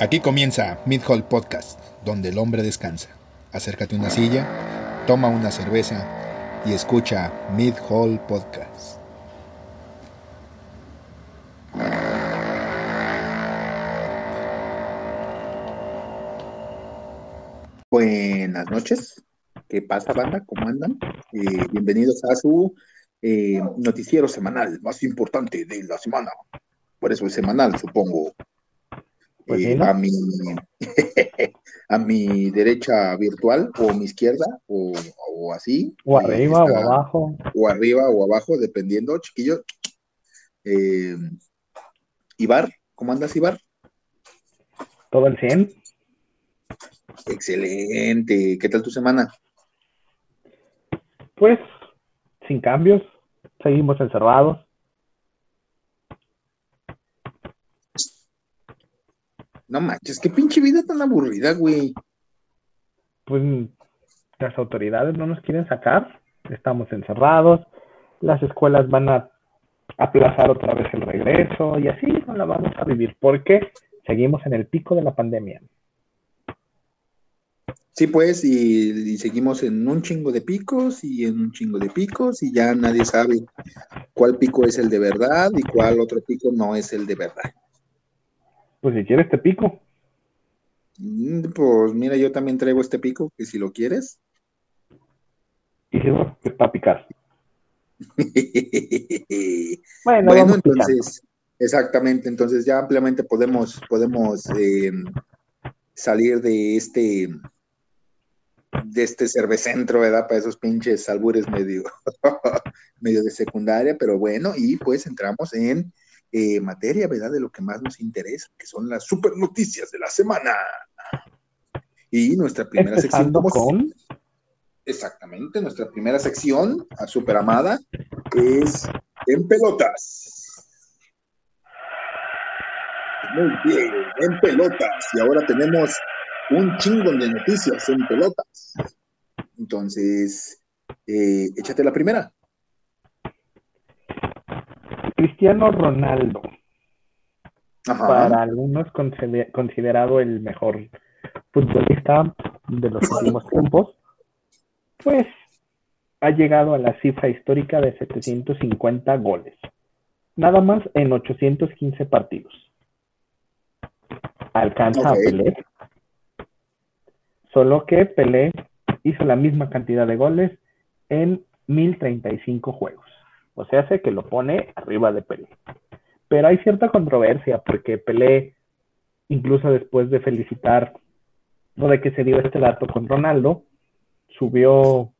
Aquí comienza Mid Hall Podcast, donde el hombre descansa. Acércate a una silla, toma una cerveza y escucha Mid Hall Podcast. Buenas noches. ¿Qué pasa, banda? ¿Cómo andan? Eh, bienvenidos a su eh, noticiero semanal más importante de la semana. Por eso es semanal, supongo. Pues Eh, sí, ¿no? a, mi, a mi derecha virtual o mi izquierda o, o así. O eh, arriba o abajo. O arriba o abajo, dependiendo, chiquillo. Eh, Ibar, ¿cómo andas, Ibar? Todo el 100. Excelente. ¿Qué tal tu semana? Pues sin cambios. Seguimos encerrados. No manches, qué pinche vida tan aburrida, güey. Pues las autoridades no nos quieren sacar. Estamos encerrados. Las escuelas van a aplazar otra vez el regreso y así no la vamos a vivir porque seguimos en el pico de la pandemia. Sí, pues, y, y seguimos en un chingo de picos y en un chingo de picos y ya nadie sabe cuál pico es el de verdad y cuál otro pico no es el de verdad. Pues si quieres te pico. Mm, Pues mira, yo también traigo este pico, que si lo quieres. Y digo que para picar. Bueno, Bueno, entonces, exactamente, entonces ya ampliamente podemos, podemos eh, salir de este, de este cervecentro, ¿verdad? Para esos pinches albures medio, medio de secundaria, pero bueno, y pues entramos en eh, materia, ¿verdad? De lo que más nos interesa, que son las super noticias de la semana. Y nuestra primera sección, Empezando como con Exactamente, nuestra primera sección, a super amada, es en pelotas. Muy bien, en pelotas. Y ahora tenemos un chingo de noticias en pelotas. Entonces, eh, échate la primera. Cristiano Ronaldo. Ajá. para algunos consider- considerado el mejor futbolista de los últimos tiempos, pues ha llegado a la cifra histórica de 750 goles, nada más en 815 partidos. Alcanza a Pelé, solo que Pelé hizo la misma cantidad de goles en 1035 juegos. O sea, hace que lo pone arriba de Pelé pero hay cierta controversia porque Pelé, incluso después de felicitar o de que se dio este dato con Ronaldo, subió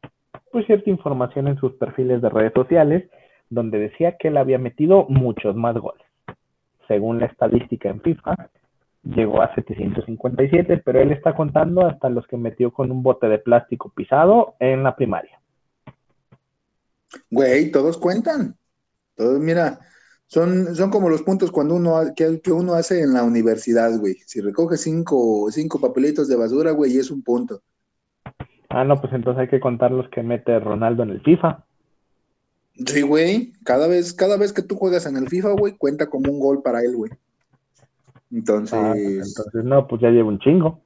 pues cierta información en sus perfiles de redes sociales donde decía que él había metido muchos más goles. Según la estadística en FIFA, llegó a 757, pero él está contando hasta los que metió con un bote de plástico pisado en la primaria. Güey, todos cuentan. Todos, mira, son, son como los puntos cuando uno que, que uno hace en la universidad, güey. Si recoge cinco, cinco papelitos de basura, güey, es un punto. Ah, no, pues entonces hay que contar los que mete Ronaldo en el FIFA. Sí, güey. Cada vez, cada vez que tú juegas en el FIFA, güey, cuenta como un gol para él, güey. Entonces, Ah, entonces no, pues ya lleva un chingo.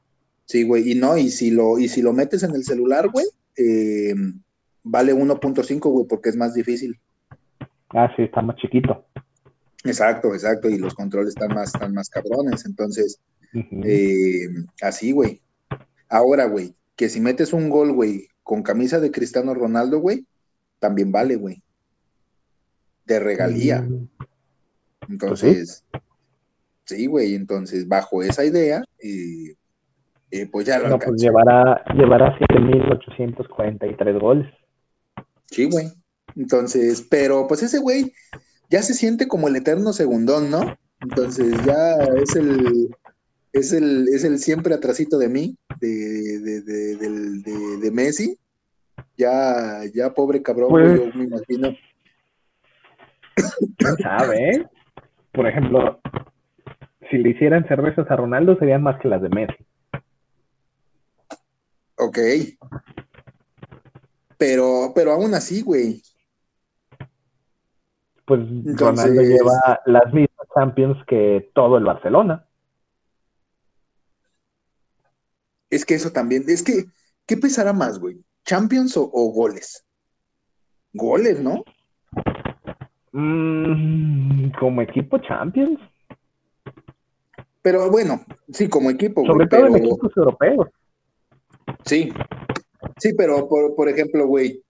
sí, güey. Y no, y si lo, y si lo metes en el celular, güey, eh, vale 1.5, güey, porque es más difícil. Ah, sí, está más chiquito. Exacto, exacto. Y los controles están más, están más cabrones. Entonces. Eh, así, güey. Ahora, güey, que si metes un gol, güey, con camisa de Cristiano Ronaldo, güey, también vale, güey. De regalía. Mm, Entonces, sí, güey, entonces, bajo esa idea, eh, eh, pues ya lo No, pues llevará, llevará 7.843 goles. Sí, güey. Entonces, pero pues ese güey ya se siente como el eterno segundón, ¿no? Entonces ya es el, es el, es el siempre atrasito de mí, de, de, de, de- de Messi. Ya, ya pobre cabrón, Pues- yo me imagino. ¿Quién sabe, eh? Por ejemplo, si le hicieran cervezas a Ronaldo serían más que las de Messi. Ok. Pero, pero aún así, güey. Pues Entonces- Ronaldo lleva las mismas Champions que todo el Barcelona. Es que eso también, es que, ¿qué pesará más, güey? ¿Champions o, o goles? Goles, ¿no? Mm, como equipo Champions, Pero bueno, sí, como equipo, sobre güey, todo en pero equipos europeos. sí. Sí, pero por, por ejemplo, güey,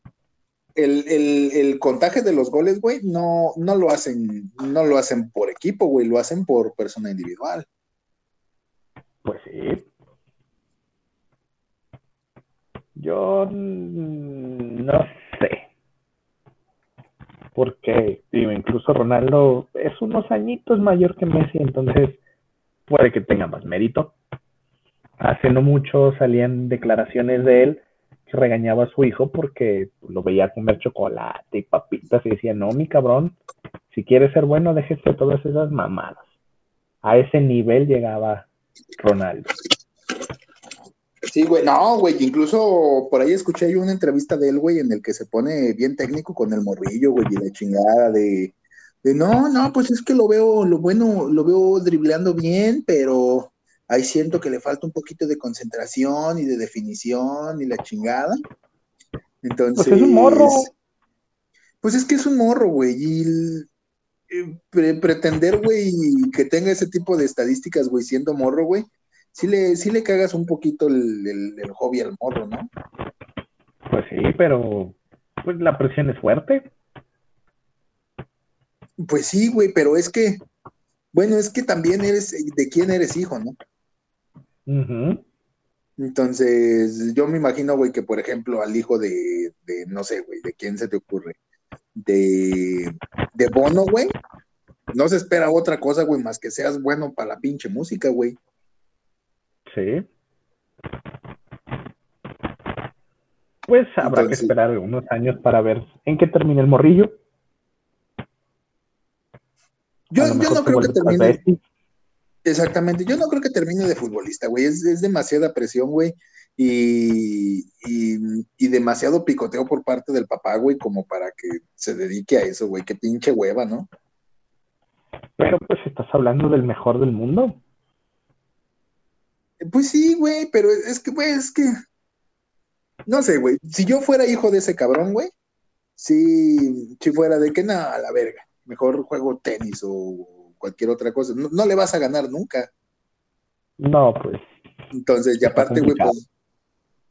el, el, el contagio de los goles, güey, no, no lo hacen, no lo hacen por equipo, güey, lo hacen por persona individual. Pues sí. Yo no sé. Porque digo, incluso Ronaldo es unos añitos mayor que Messi, entonces puede que tenga más mérito. Hace no mucho salían declaraciones de él regañaba a su hijo porque lo veía comer chocolate y papitas y decía, no, mi cabrón, si quieres ser bueno, déjese todas esas mamadas. A ese nivel llegaba Ronaldo. Sí, güey, no, güey, incluso por ahí escuché yo una entrevista de él, güey, en el que se pone bien técnico con el morrillo, güey, y la chingada de, de no, no, pues es que lo veo, lo bueno, lo veo dribleando bien, pero ahí siento que le falta un poquito de concentración y de definición y la chingada. Entonces, Pues es un morro. Pues es que es un morro, güey, y el- eh, pre- pretender, güey, que tenga ese tipo de estadísticas, güey, siendo morro, güey, sí le, sí le cagas un poquito el, el- el hobby al morro, ¿no? Pues sí, pero pues la presión es fuerte. Pues sí, güey, pero es que, bueno, es que también eres, de quién eres hijo, ¿no? Ujú. Entonces, yo me imagino, güey, que por ejemplo al hijo de, de no sé, güey, ¿de quién se te ocurre? De, de Bono, güey, no se espera otra cosa, güey, más que seas bueno para la pinche música, güey. Sí. Pues habrá que esperar unos años para ver en qué termina el morrillo. Yo, yo no creo que termine. Exactamente, yo no creo que termine de futbolista, güey, es, es demasiada presión, güey, y, y, y demasiado picoteo por parte del papá, güey, como para que se dedique a eso, güey, qué pinche hueva, ¿no? Pero pues estás hablando del mejor del mundo. Pues sí, güey, pero es que, güey, es que. No sé, güey. Si yo fuera hijo de ese cabrón, güey, si, si fuera de que nada, a la verga. Mejor juego tenis o cualquier otra cosa. No, no le vas a ganar nunca. No, pues Entonces, y aparte, güey, pues.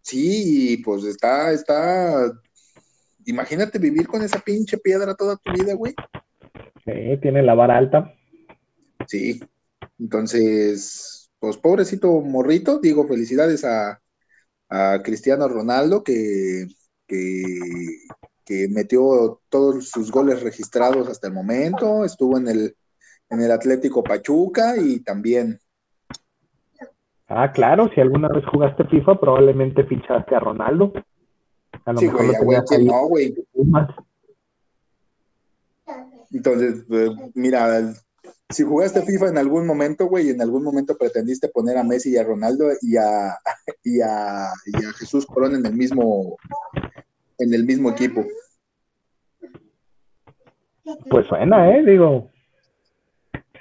Sí, pues está, está. Imagínate vivir con esa pinche piedra toda tu vida, güey. sí, tiene la vara alta. Sí. Entonces, pues pobrecito morrito, digo, felicidades a, a Cristiano Ronaldo que, que, que metió todos sus goles registrados hasta el momento, estuvo en el, en el Atlético Pachuca y también, Ah, claro, si alguna vez jugaste FIFA, probablemente fichaste a Ronaldo. A lo sí, mejor güey, lo güey, tenías ¿quién ahí no, güey. Entonces, eh, mira, si jugaste FIFA en algún momento, güey, en algún momento pretendiste poner a Messi y a Ronaldo y a, y a, y a Jesús Corona en el mismo, en el mismo equipo. Pues suena, ¿eh? Digo,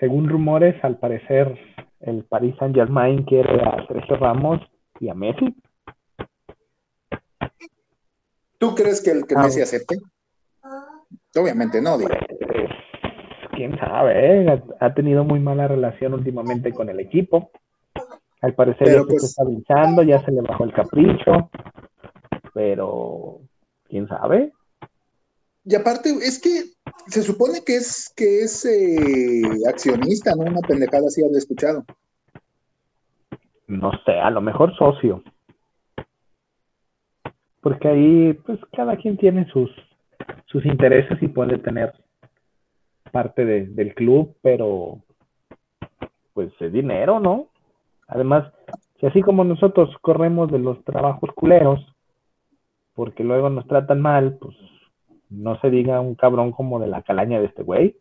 según rumores, al parecer el Paris Saint Germain quiere a Sergio Ramos y a Messi. ¿Tú crees que el que Ah, Messi acepte? Obviamente no, digo. Pues, quién sabe, ¿eh? Ha, tenido muy mala relación últimamente con el equipo. Al parecer Pero, ya se pues- está estabilizando, ya se le bajó el capricho. Pero, quién sabe. Y aparte, es que se supone que es que es eh, accionista, ¿no? Una pendejada así había escuchado. No sé, a lo mejor socio. Porque ahí, pues, cada quien tiene sus, sus intereses y puede tener parte de- del club, pero pues es dinero, ¿no? Además, si así como nosotros corremos de los trabajos culeros, porque luego nos tratan mal, pues no se diga un cabrón como de la calaña de este güey.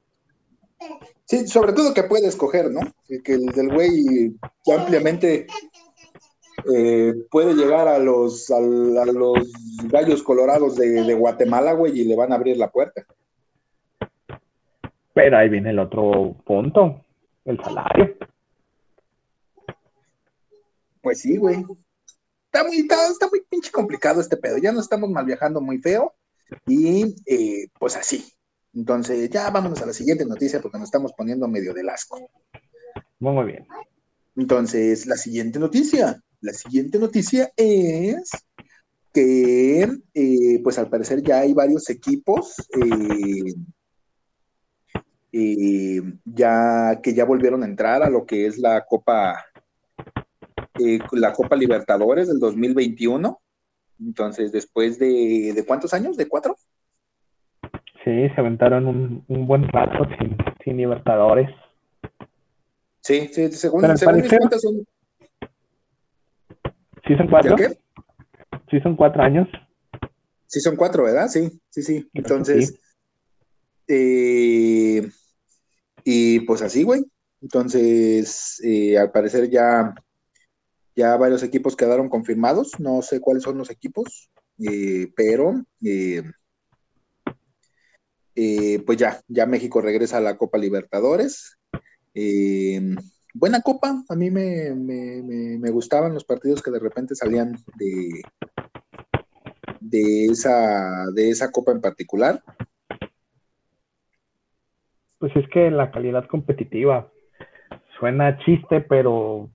Sí, sobre todo que puede escoger, ¿no? Que el del güey ampliamente eh, puede llegar a los, a, los gallos colorados de, de Guatemala, güey, y le van a abrir la puerta. Pero ahí viene el otro punto, el salario. Pues sí, güey. está muy, está, muy pinche complicado este pedo. Ya nos estamos mal viajando muy feo y eh, pues así. Entonces, ya vámonos a la siguiente noticia porque nos estamos poniendo medio del asco. Muy, bien. Entonces, la siguiente noticia. La siguiente noticia es que, eh, pues al parecer ya hay varios equipos eh, ya que ya volvieron a entrar a lo que es la Copa la Copa Libertadores del 2021. Entonces, después de, de cuántos años? ¿De cuatro? Sí, se aventaron un, un buen rato sin, sin, Libertadores. Sí, sí, según, según mis cuentas son. ¿Sí son cuatro? ¿Qué? Sí, son cuatro años. Sí, son cuatro, ¿verdad? Sí, sí, sí. Entonces, Eh, y pues así, güey. Entonces, eh, al parecer ya ya varios equipos quedaron confirmados, no sé cuáles son los equipos, eh, pero eh, eh, pues ya, ya México regresa a la Copa Libertadores. buena copa, a mí me, me, gustaban los partidos que de repente salían de, de, esa, de esa copa en particular. Pues es que la calidad competitiva suena chiste, pero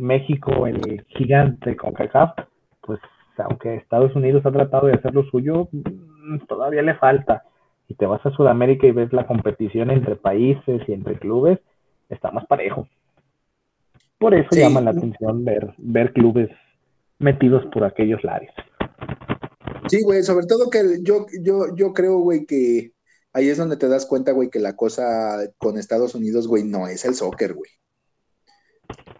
México, el gigante con CACAF, pues aunque Estados Unidos ha tratado de hacer lo suyo, mm, todavía le falta. Y te vas a Sudamérica y ves la competición entre países y entre clubes, está más parejo. Por eso llama la atención ver, ver clubes metidos por aquellos lares. Sí, güey, sobre todo que yo, yo, yo creo, güey, que ahí es donde te das cuenta, güey, que la cosa con Estados Unidos, güey, no es el soccer, güey.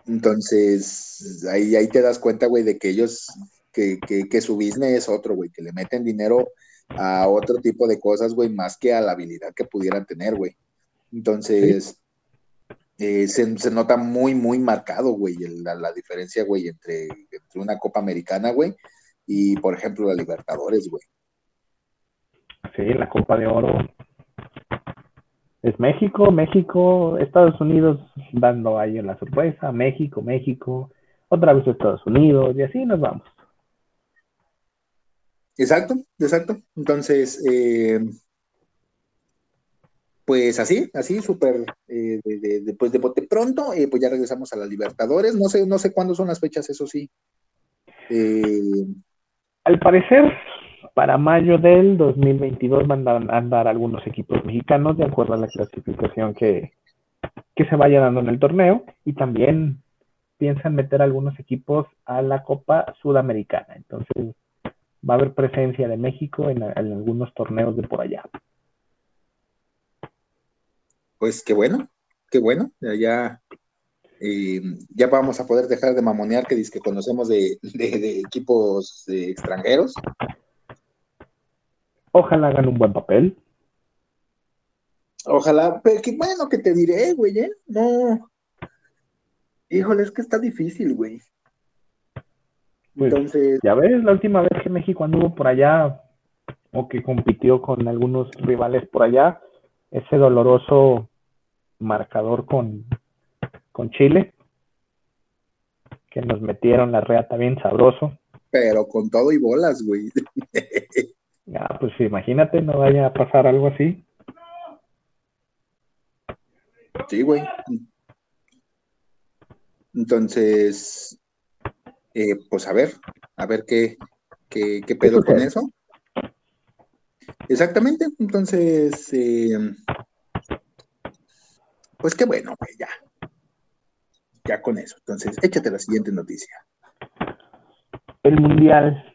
Entonces, ahí, ahí te das cuenta, güey, de que ellos, que, que, su business es otro, güey, que le meten dinero a otro tipo de cosas, güey, más que a la habilidad que pudieran tener, güey. Entonces, eh, se, nota muy, muy marcado, güey, la, la, diferencia, güey, entre, entre una Copa Americana, güey, y, por ejemplo, la Libertadores, güey. Sí, la Copa de Oro es México, México, Estados Unidos dando ahí en la sorpresa, México, México, otra vez Estados Unidos y así nos vamos. Exacto, exacto. Entonces, eh, pues así, así, súper, eh, de, pues de bote pronto, eh, pues ya regresamos a la Libertadores. No sé, no sé cuándo son las fechas, eso sí. Al parecer, para mayo del 2022 van a andar algunos equipos mexicanos de acuerdo a la clasificación que, se vaya dando en el torneo y también piensan meter algunos equipos a la Copa Sudamericana. Entonces va a haber presencia de México en, algunos torneos de por allá. Pues qué bueno, qué bueno. Ya, eh, ya vamos a poder dejar de mamonear que, que conocemos de, de equipos extranjeros Ojalá hagan un buen papel. Ojalá, pero qué bueno que te diré, güey, ¿eh? No. Híjole, es que está difícil, güey. Pues, Entonces. Ya ves, la última vez que México anduvo por allá, o que compitió con algunos rivales por allá, ese doloroso marcador con, con Chile, que nos metieron la reata bien sabroso. Pero con todo y bolas, güey. Ah, pues imagínate, no vaya a pasar algo así. Sí, güey. Entonces, eh, pues a ver, a ver qué, qué, qué pedo con eso. Exactamente, entonces, eh, pues qué bueno, güey, ya. Ya con eso. Entonces, échate la siguiente noticia. El Mundial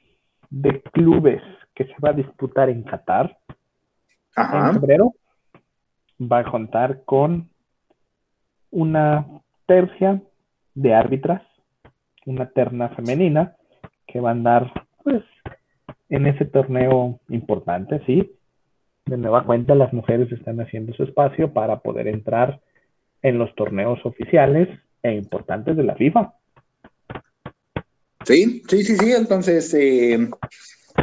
de Clubes que se va a disputar en Qatar en febrero va a contar con una tercia de árbitras, una terna femenina que va a andar pues en ese torneo importante, sí. De nueva cuenta las mujeres están haciendo su espacio para poder entrar en los torneos oficiales e importantes de la FIFA. Sí, sí, sí, sí. Entonces, eh,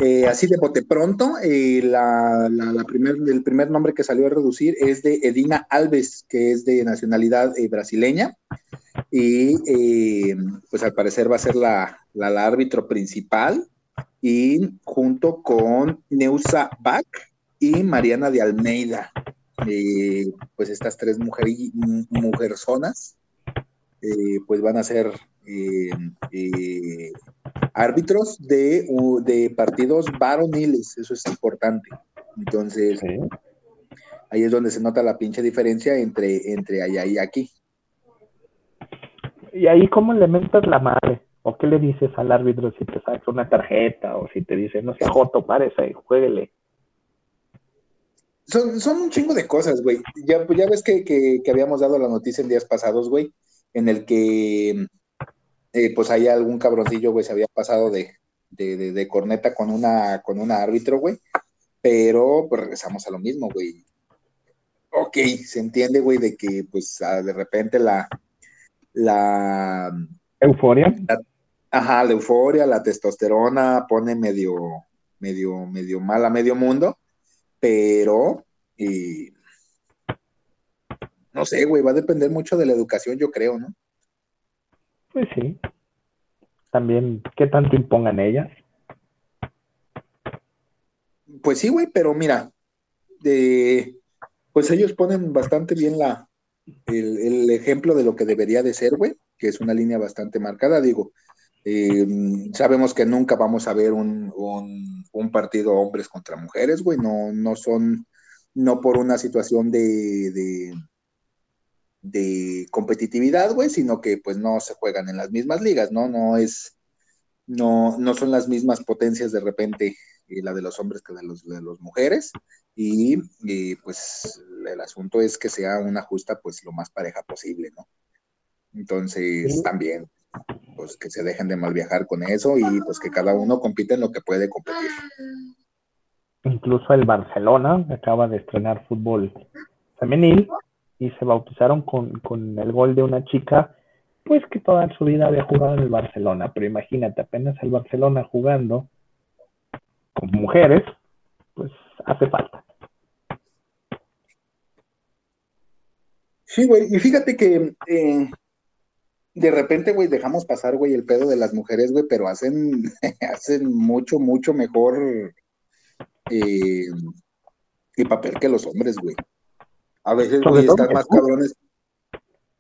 eh, así de bote pronto, eh, la, primer, el primer nombre que salió a reducir es de Edina Alves, que es de nacionalidad eh, brasileña. y eh, pues al parecer va a ser la, la, árbitro principal y junto con Neusa Bach y Mariana de Almeida. Pues estas tres mujer, mujerzonas eh, pues van a ser árbitros de, de, partidos varoniles, eso es importante. Entonces, ahí es donde se nota la pinche diferencia entre, entre allá y aquí. ¿Y ahí cómo le mentas la madre? ¿O qué le dices al árbitro si te sacas una tarjeta? O si te dice, no sé, Joto, párese, jueguele. Son, son un chingo de cosas, güey. Ya, ya ves que, que, habíamos dado la noticia en días pasados, güey, en el que eh, pues ahí algún cabroncillo, güey, se había pasado de, de, de, corneta con una, con una árbitro, güey. Pero pues regresamos a lo mismo, güey. Ok, se entiende, güey, de que pues de repente la, la euforia. ajá, la euforia, la testosterona pone medio, medio, medio mal a medio mundo, pero no sé, güey, va a depender mucho de la educación, yo creo, ¿no? Pues sí. También, ¿qué tanto impongan ellas? Pues sí, güey, pero mira, de, pues ellos ponen bastante bien la, el, ejemplo de lo que debería de ser, güey, que es una línea bastante marcada, digo. Eh, sabemos que nunca vamos a ver un, un, partido hombres contra mujeres, güey, no, no son, no por una situación de, de, de competitividad, güey, sino que pues no se juegan en las mismas ligas, ¿no? No es, no, no son las mismas potencias de repente eh, la de los hombres que de los de las mujeres, y, pues el asunto es que sea una justa pues lo más pareja posible, ¿no? Entonces también pues que se dejen de mal viajar con eso y pues que cada uno compite en lo que puede competir. Incluso el Barcelona acaba de estrenar fútbol femenil y se bautizaron con, con el gol de una chica pues que toda su vida había jugado en el Barcelona, pero imagínate, apenas el Barcelona jugando con mujeres, pues hace falta. Sí, güey, y fíjate que eh, de repente, güey, dejamos pasar, güey, el pedo de las mujeres, güey, pero hacen, hacen mucho, mucho mejor eh, el papel que los hombres, güey. A veces, güey, están más cabrones.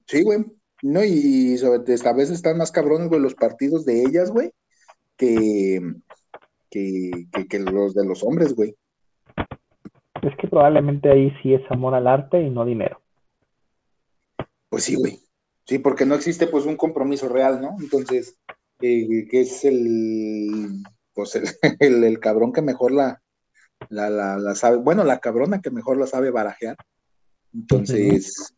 Sí, güey. No, y sobre a veces están más cabrones, güey, los partidos de ellas, güey, que, que, que los de los hombres, güey. Es que probablemente ahí sí es amor al arte y no dinero. Pues sí, güey. Sí, porque no existe pues un compromiso real, ¿no? Entonces, eh, que es el, pues el, el, cabrón que mejor la, la, la, sabe, bueno, la cabrona que mejor la sabe barajear. Entonces.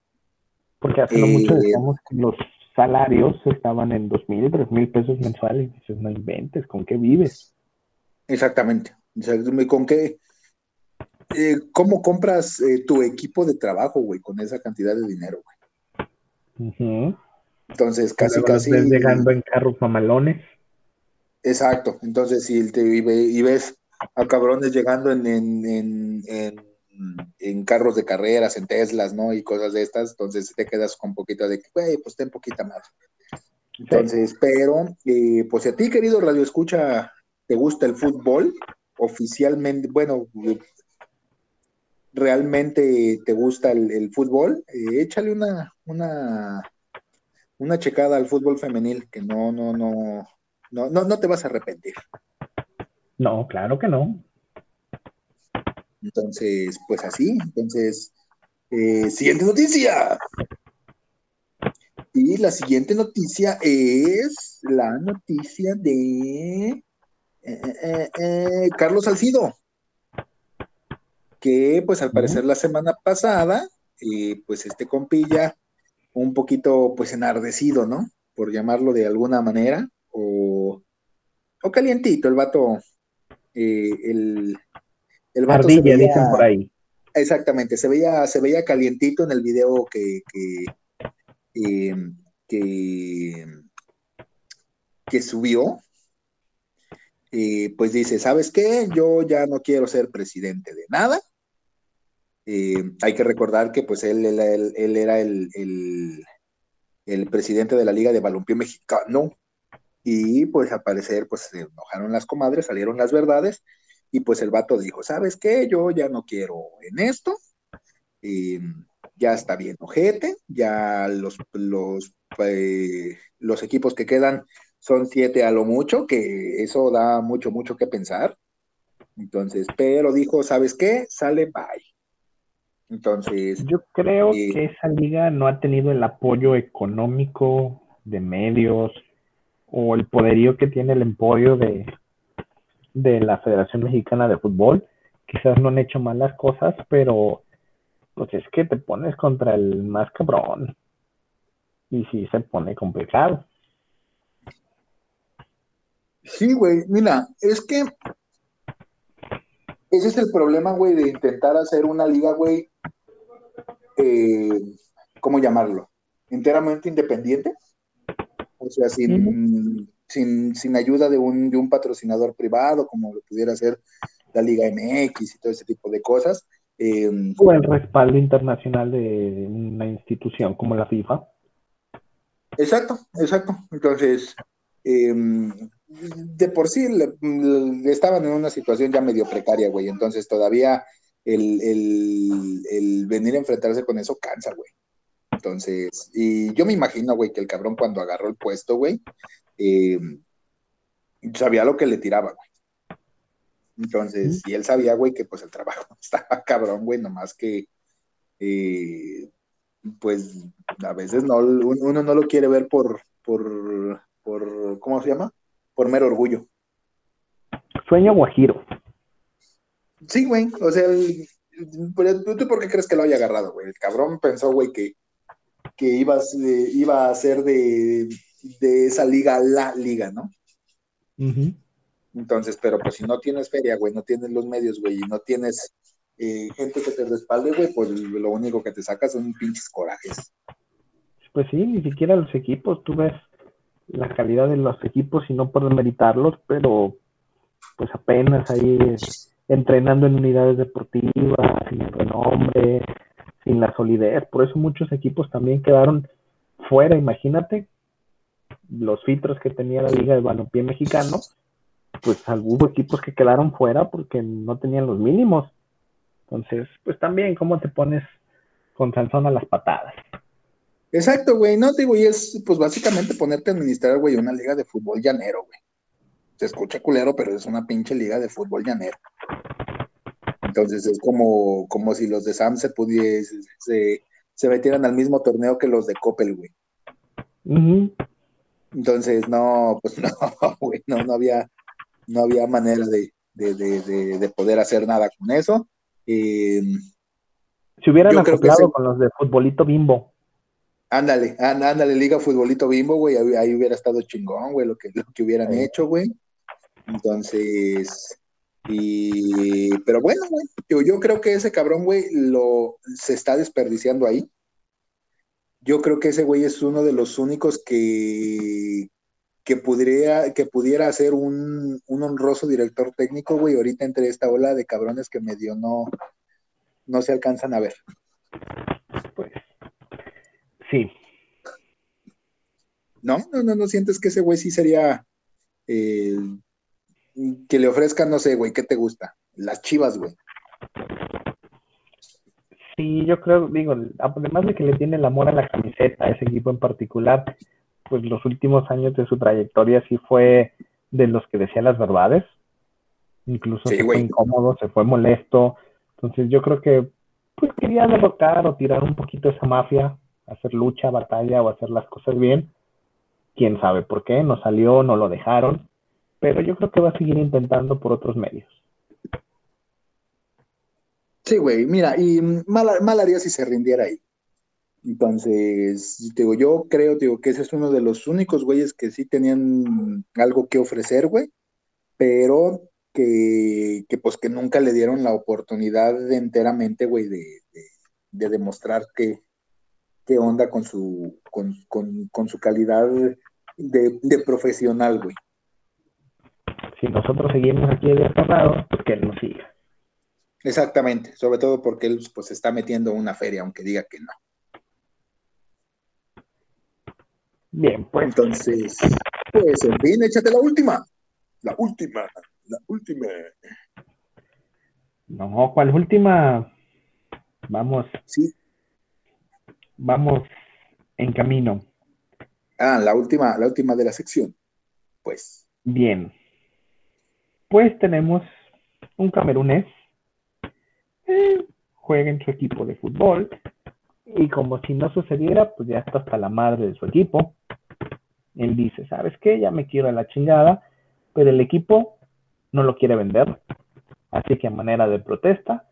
Porque hace mucho eh, decíamos que los salarios estaban en dos mil, tres mil pesos mensuales. Dices, no inventes, ¿con qué vives? Exactamente. ¿Con qué? Eh, ¿Cómo compras tu equipo de trabajo, güey, con esa cantidad de dinero, güey? Entonces, casi, casi. llegando en carros mamalones. Exacto. Entonces, si te y ves a cabrones llegando en, en, en, en, carros de carreras, en Teslas, ¿no? Y cosas de estas, entonces te quedas con un poquito de, güey, pues ten poquita más. Entonces, pero, eh, pues si a ti, querido Radio Escucha, te gusta el fútbol, oficialmente, bueno, realmente te gusta el, fútbol, eh, échale una, una, una checada al fútbol femenil, que no, no, no, no, no, no te vas a arrepentir. No, claro que no. Entonces, pues así, entonces, eh, siguiente noticia. Y la siguiente noticia es la noticia de eh, Carlos Salcido que pues al parecer la semana pasada, eh, pues este compilla, un poquito pues enardecido, ¿no? Por llamarlo de alguna manera, o, o calientito, el vato, eh, el, el vato se veía, por ahí. Exactamente, se veía, se veía calientito en el video que, que, eh, que, que subió, pues dice, ¿sabes qué? Yo ya no quiero ser presidente de nada. Eh, hay que recordar que pues él, él, era el, el presidente de la Liga de Balompié Mexicano. Y pues al parecer, pues se enojaron las comadres, salieron las verdades, y pues el vato dijo, ¿sabes qué? Yo ya no quiero en esto, ya está bien ojete, ya los, los, eh, los equipos que quedan son siete a lo mucho, que eso da mucho, mucho que pensar. Entonces, pero dijo, ¿sabes qué? Sale, bye. Entonces. Yo creo eh, que esa liga no ha tenido el apoyo económico de medios o el poderío que tiene el emporio de, de la Federación Mexicana de Fútbol. Quizás no han hecho mal las cosas, pero pues es que te pones contra el más cabrón. Y sí se pone complicado. Sí, güey, mira, es que ese es el problema, güey, de intentar hacer una liga, güey, eh, ¿cómo llamarlo? Enteramente independiente. O sea, sin, sin, ayuda de un, de un patrocinador privado, como lo pudiera hacer la Liga MX y todo ese tipo de cosas. Eh, o el respaldo internacional de una institución como la FIFA. Exacto, exacto. Entonces, eh, de por sí estaban en una situación ya medio precaria, güey. Entonces todavía el, el, venir a enfrentarse con eso cansa, güey. Entonces, y yo me imagino, güey, que el cabrón cuando agarró el puesto, güey, eh, sabía lo que le tiraba, güey. Entonces, y él sabía, güey, que pues el trabajo estaba cabrón, güey, nomás que, eh, pues, a veces no, uno no lo quiere ver por, por, por, ¿cómo se llama? por mero orgullo. Sueño guajiro. Sí, güey, o sea, ¿tú, por qué crees que lo haya agarrado, güey? El cabrón pensó, güey, que, que iba, iba a ser de, esa liga la liga, ¿no? Entonces, pero pues si no tienes feria, güey, no tienes los medios, güey, y no tienes eh, gente que te respalde, güey, pues lo único que te sacas son pinches corajes. Pues sí, ni siquiera los equipos, tú ves la calidad de los equipos y no por demeritarlos, pero pues apenas ahí entrenando en unidades deportivas, sin el renombre, sin la solidez. Por eso muchos equipos también quedaron fuera, imagínate los filtros que tenía la Liga de Balompié Mexicano, pues hubo equipos que quedaron fuera porque no tenían los mínimos. Entonces, pues también, ¿cómo te pones con Sansón a las patadas? Exacto, güey, no te digo, y es pues básicamente ponerte a administrar, güey, una liga de fútbol llanero, güey. Se escucha culero, pero es una pinche liga de fútbol llanero. Entonces es como, como si los de Sam se pudiesen, se, se metieran al mismo torneo que los de Coppel, güey. Entonces, no, pues no, güey, no, no había, no había manera de, de, de, de poder hacer nada con eso. Eh, si hubieran acoplado con los de futbolito bimbo. Ándale, ándale, Liga Futbolito Bimbo, güey, ahí, hubiera estado chingón, güey, lo que, lo que hubieran hecho, güey. Entonces, y, pero bueno, güey, yo, yo creo que ese cabrón, güey, lo, se está desperdiciando ahí. Yo creo que ese güey es uno de los únicos que, que, pudiera, que pudiera ser un, un honroso director técnico, güey, ahorita entre esta ola de cabrones que medio no, no se alcanzan a ver. Pues Sí. No, no, no, no sientes que ese güey sí sería eh, que le ofrezcan, no sé, güey, ¿qué te gusta? Las chivas, güey. Sí, yo creo, digo, además de que le tiene el amor a la camiseta, a ese equipo en particular, pues los últimos años de su trayectoria sí fue de los que decía las verdades. Incluso se fue incómodo, se fue molesto. Entonces yo creo que pues quería derrocar o tirar un poquito esa mafia hacer lucha, batalla o hacer las cosas bien. Quién sabe por qué, no salió, no lo dejaron, pero yo creo que va a seguir intentando por otros medios. Sí, güey, mira, y mal, haría si se rindiera ahí. Entonces, digo, yo creo, digo, que ese es uno de los únicos güeyes que sí tenían algo que ofrecer, güey, pero que, que pues que nunca le dieron la oportunidad de enteramente, güey, de, de demostrar que, qué onda con su, con, su calidad de, profesional, güey. Si nosotros seguimos aquí de lado, pues que él nos siga. Exactamente, sobre todo porque él pues está metiendo una feria, aunque diga que no. Bien, pues. Entonces, pues en fin, échate la última. La última, la última. No, ¿cuál última? Vamos. Sí. Vamos en camino. Ah, la última, la última de la sección. Pues. Bien. Pues tenemos un camerunés. Juega en su equipo de fútbol. Y como si no sucediera, pues ya está hasta la madre de su equipo. Él dice, ¿sabes qué? Ya me quiero a la chingada, pero el equipo no lo quiere vender. Así que a manera de protesta,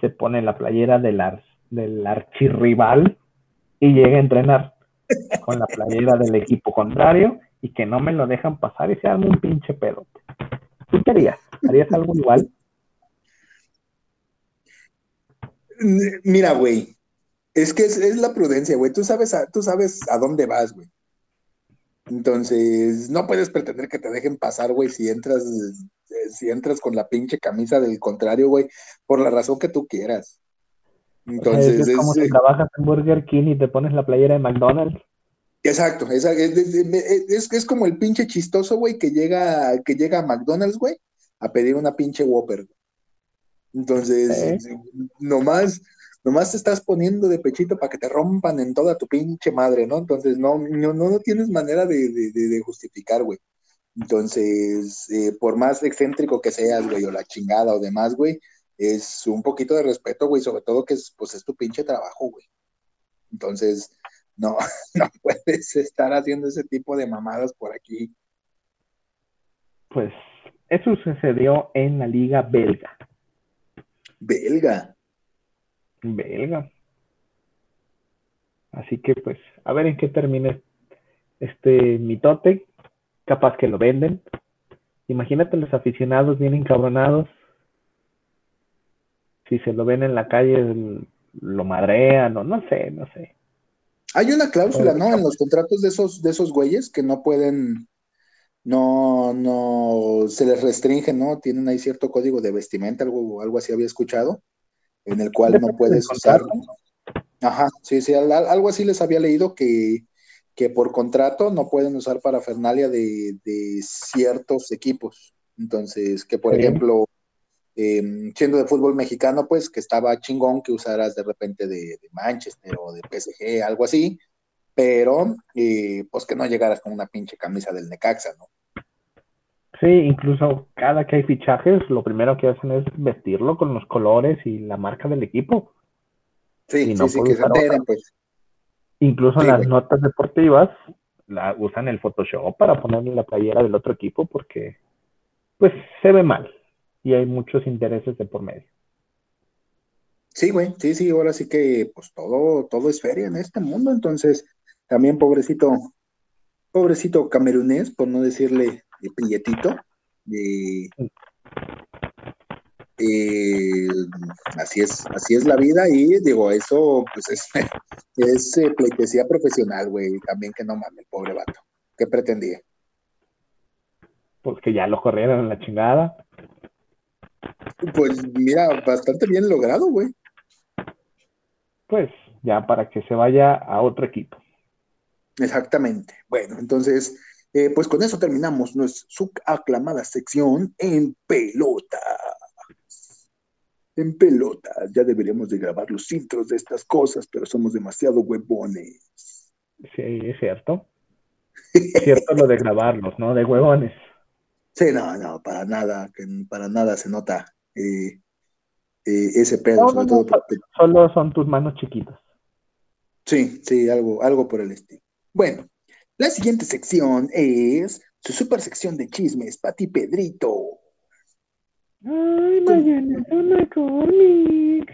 se pone la playera del, ar del archirrival y llega a entrenar con la playera del equipo contrario y que no me lo dejan pasar y se arma un pinche pedo. ¿Tú qué harías? ¿Harías algo igual? Mira, güey, es que es, la prudencia, güey. Tú sabes, a, tú sabes a dónde vas, güey. Entonces, no puedes pretender que te dejen pasar, güey, si entras, si entras con la pinche camisa del contrario, güey, por la razón que tú quieras. Entonces, es, como si trabajas en Burger King y te pones la playera de McDonald's. Exacto, es, es, como el pinche chistoso, güey, que llega, que llega a McDonald's, güey, a pedir una pinche Whopper. Entonces, nomás, nomás te estás poniendo de pechito para que te rompan en toda tu pinche madre, ¿no? Entonces, no, no, no tienes manera de, justificar, güey. Entonces, eh, por más excéntrico que seas, güey, o la chingada o demás, güey, es un poquito de respeto, güey, sobre todo que es, pues, es tu pinche trabajo, güey. Entonces, no, no puedes estar haciendo ese tipo de mamadas por aquí. Pues eso sucedió en la liga belga. Belga. Belga. Así que pues, a ver en qué termina este mitote. Capaz que lo venden. Imagínate los aficionados bien encabronados. Si se lo ven en la calle, lo madrean o no sé, no sé. Hay una cláusula, ¿no? En los contratos de esos, de esos güeyes que no pueden, no, no, se les restringe, ¿no? Tienen ahí cierto código de vestimenta, algo, algo así había escuchado, en el cual no puedes usar. Ajá, sí, sí, algo así les había leído que, que por contrato no pueden usar parafernalia de, de ciertos equipos. Entonces, que por ejemplo, eh, siendo de fútbol mexicano, pues que estaba chingón que usaras de repente de, Manchester o de PSG, algo así, pero eh, pues que no llegaras con una pinche camisa del Necaxa, ¿no? Sí, incluso cada que hay fichajes, lo primero que hacen es vestirlo con los colores y la marca del equipo. Sí, sí, sí, que se enteren, pues. Incluso las notas deportivas la, usan el Photoshop para ponerle la playera del otro equipo porque, pues, se ve mal y hay muchos intereses de por medio. Sí, güey, sí, sí, ahora sí que pues todo, todo es feria en este mundo, entonces también pobrecito, pobrecito camerunés, por no decirle de pilletito, eh, así es, así es la vida y digo, eso pues es, es eh, pleitesía profesional, güey, también que no mames, pobre vato, ¿qué pretendía? Pues que ya lo corrieron en la chingada. Pues mira, bastante bien logrado, güey. Pues ya para que se vaya a otro equipo. Exactamente. Bueno, entonces, eh, pues con eso terminamos nuestra su aclamada sección en pelota. En pelota. Ya deberíamos de grabar los intros de estas cosas, pero somos demasiado huevones. Sí, es cierto. Es cierto lo de grabarlos, ¿no? De huevones. Sí, no, no, para nada, que para nada se nota eh, eh, ese pedo. Solo son tus manos chiquitas. Sí, sí, algo, algo por el estilo. Bueno, la siguiente sección es su super sección de chismes, Pati Pedrito. Ay, mañana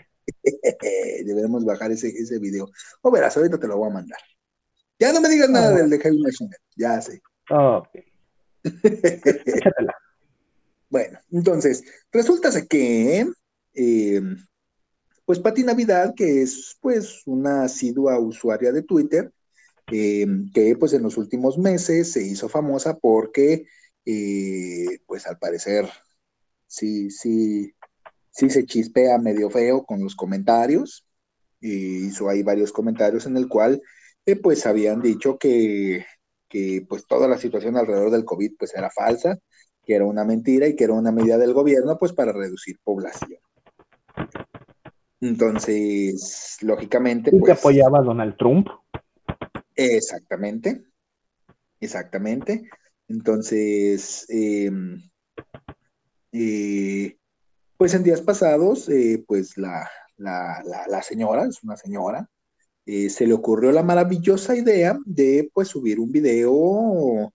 Debemos bajar ese, ese video. O verás, ahorita te lo voy a mandar. Ya no me digas nada del de Heavy Machine, ya sé. Ok. Bueno, entonces, resulta que, eh, pues Pati Navidad, que es pues una asidua usuaria de Twitter, eh, que pues en los últimos meses se hizo famosa porque, eh, pues al parecer, sí, sí, sí se chispea medio feo con los comentarios. hizo ahí varios comentarios en el cual, pues habían dicho que, que pues toda la situación alrededor del COVID pues era falsa, que era una mentira y que era una medida del gobierno pues para reducir población. Entonces, lógicamente... ¿Y pues, apoyaba a Donald Trump? Exactamente, exactamente. Entonces, em, eh, pues en días pasados, eh, pues la, la, la, señora, es una señora, eh, se le ocurrió la maravillosa idea de pues subir un video,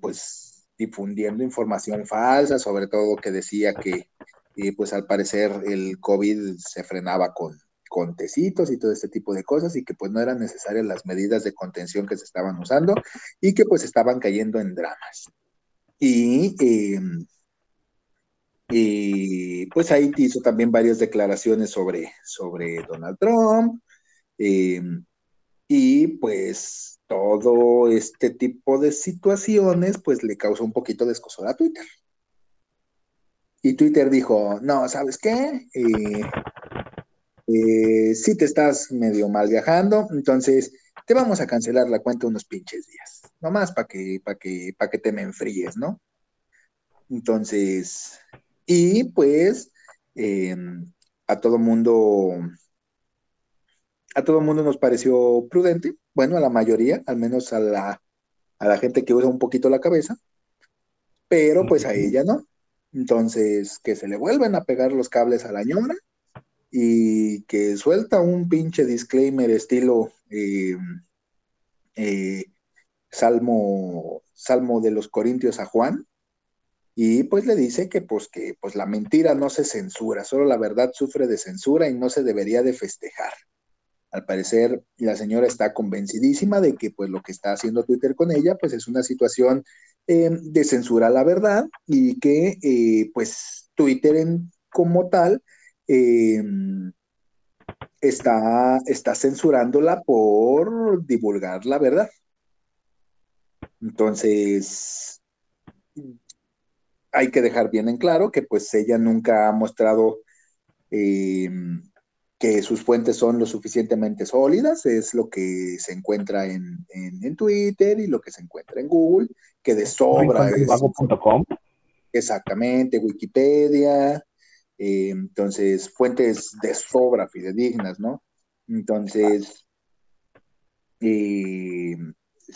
pues difundiendo información falsa, sobre todo que decía que pues al parecer el COVID se frenaba con, con tecitos y todo este tipo de cosas y que pues no eran necesarias las medidas de contención que se estaban usando y que pues estaban cayendo en dramas. Y, em, pues ahí hizo también varias declaraciones sobre, sobre Donald Trump em, y pues todo este tipo de situaciones pues le causó un poquito de escosor a Twitter. Y Twitter dijo, no, ¿sabes qué? Eh, eh, si te estás medio mal viajando, entonces te vamos a cancelar la cuenta unos pinches días, nomás para que, para que, para que te me enfríes, ¿no? Entonces, y pues em, a todo mundo, a todo mundo nos pareció prudente, bueno, a la mayoría, al menos a la, a la gente que usa un poquito la cabeza, pero pues a ella no. Entonces, que se le vuelven a pegar los cables a la ñora y que suelta un pinche disclaimer estilo eh, eh, Salmo, Salmo de los Corintios a Juan, y pues le dice que pues que pues la mentira no se censura, solo la verdad sufre de censura y no se debería de festejar. Al parecer la señora está convencidísima de que pues lo que está haciendo Twitter con ella pues es una situación eh, de censura a la verdad y que pues Twitter en, como tal Em, está, está censurándola por divulgar la verdad. Entonces, hay que dejar bien en claro que pues ella nunca ha mostrado em, que sus fuentes son lo suficientemente sólidas, es lo que se encuentra en, Twitter y lo que se encuentra en Google, que de sobra es... Exactamente, Wikipedia, eh, entonces, fuentes de sobra fidedignas, ¿no? Entonces, eh,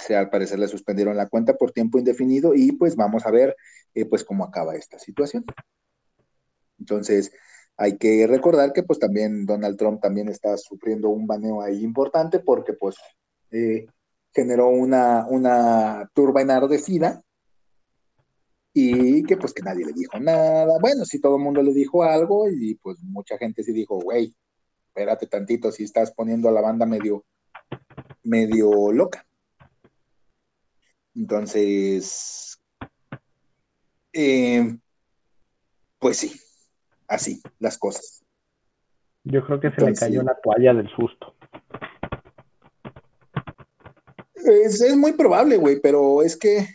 al parecer le suspendieron la cuenta por tiempo indefinido y pues vamos a ver eh, pues cómo acaba esta situación. Entonces, hay que recordar que pues también Donald Trump también está sufriendo un baneo ahí importante porque pues generó una, una turba enardecida y que pues que nadie le dijo nada. Bueno, sí todo el mundo le dijo algo y pues mucha gente sí dijo, güey, espérate tantito, si estás poniendo a la banda medio, medio loca. Entonces, eh, pues sí, así las cosas. Yo creo que se le cayó la toalla del susto. Es, es muy probable, güey, pero es que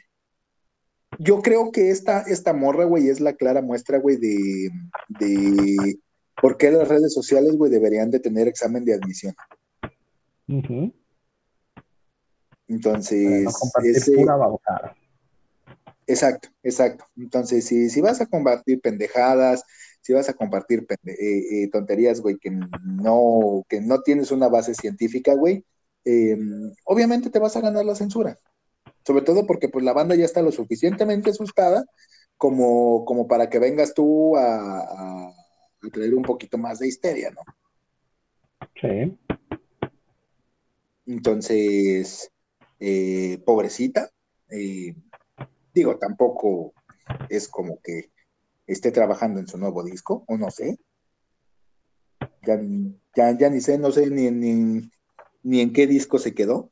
yo creo que esta, esta morra, güey, es la clara muestra, güey, de, de por qué las redes sociales, güey, deberían de tener examen de admisión. Entonces, Exacto, exacto. Entonces, si, si vas a compartir pendejadas, si vas a compartir eh, eh, tonterías, güey, que no, que no tienes una base científica, güey, em, obviamente te vas a ganar la censura sobre todo porque pues la banda ya está lo suficientemente asustada como, como para que vengas tú a, a, traer un poquito más de histeria, ¿no? Sí. Entonces, eh, pobrecita, eh, digo, tampoco es como que esté trabajando en su nuevo disco, o no sé. Ya, ya, ni sé, no sé ni, ni, ni en qué disco se quedó.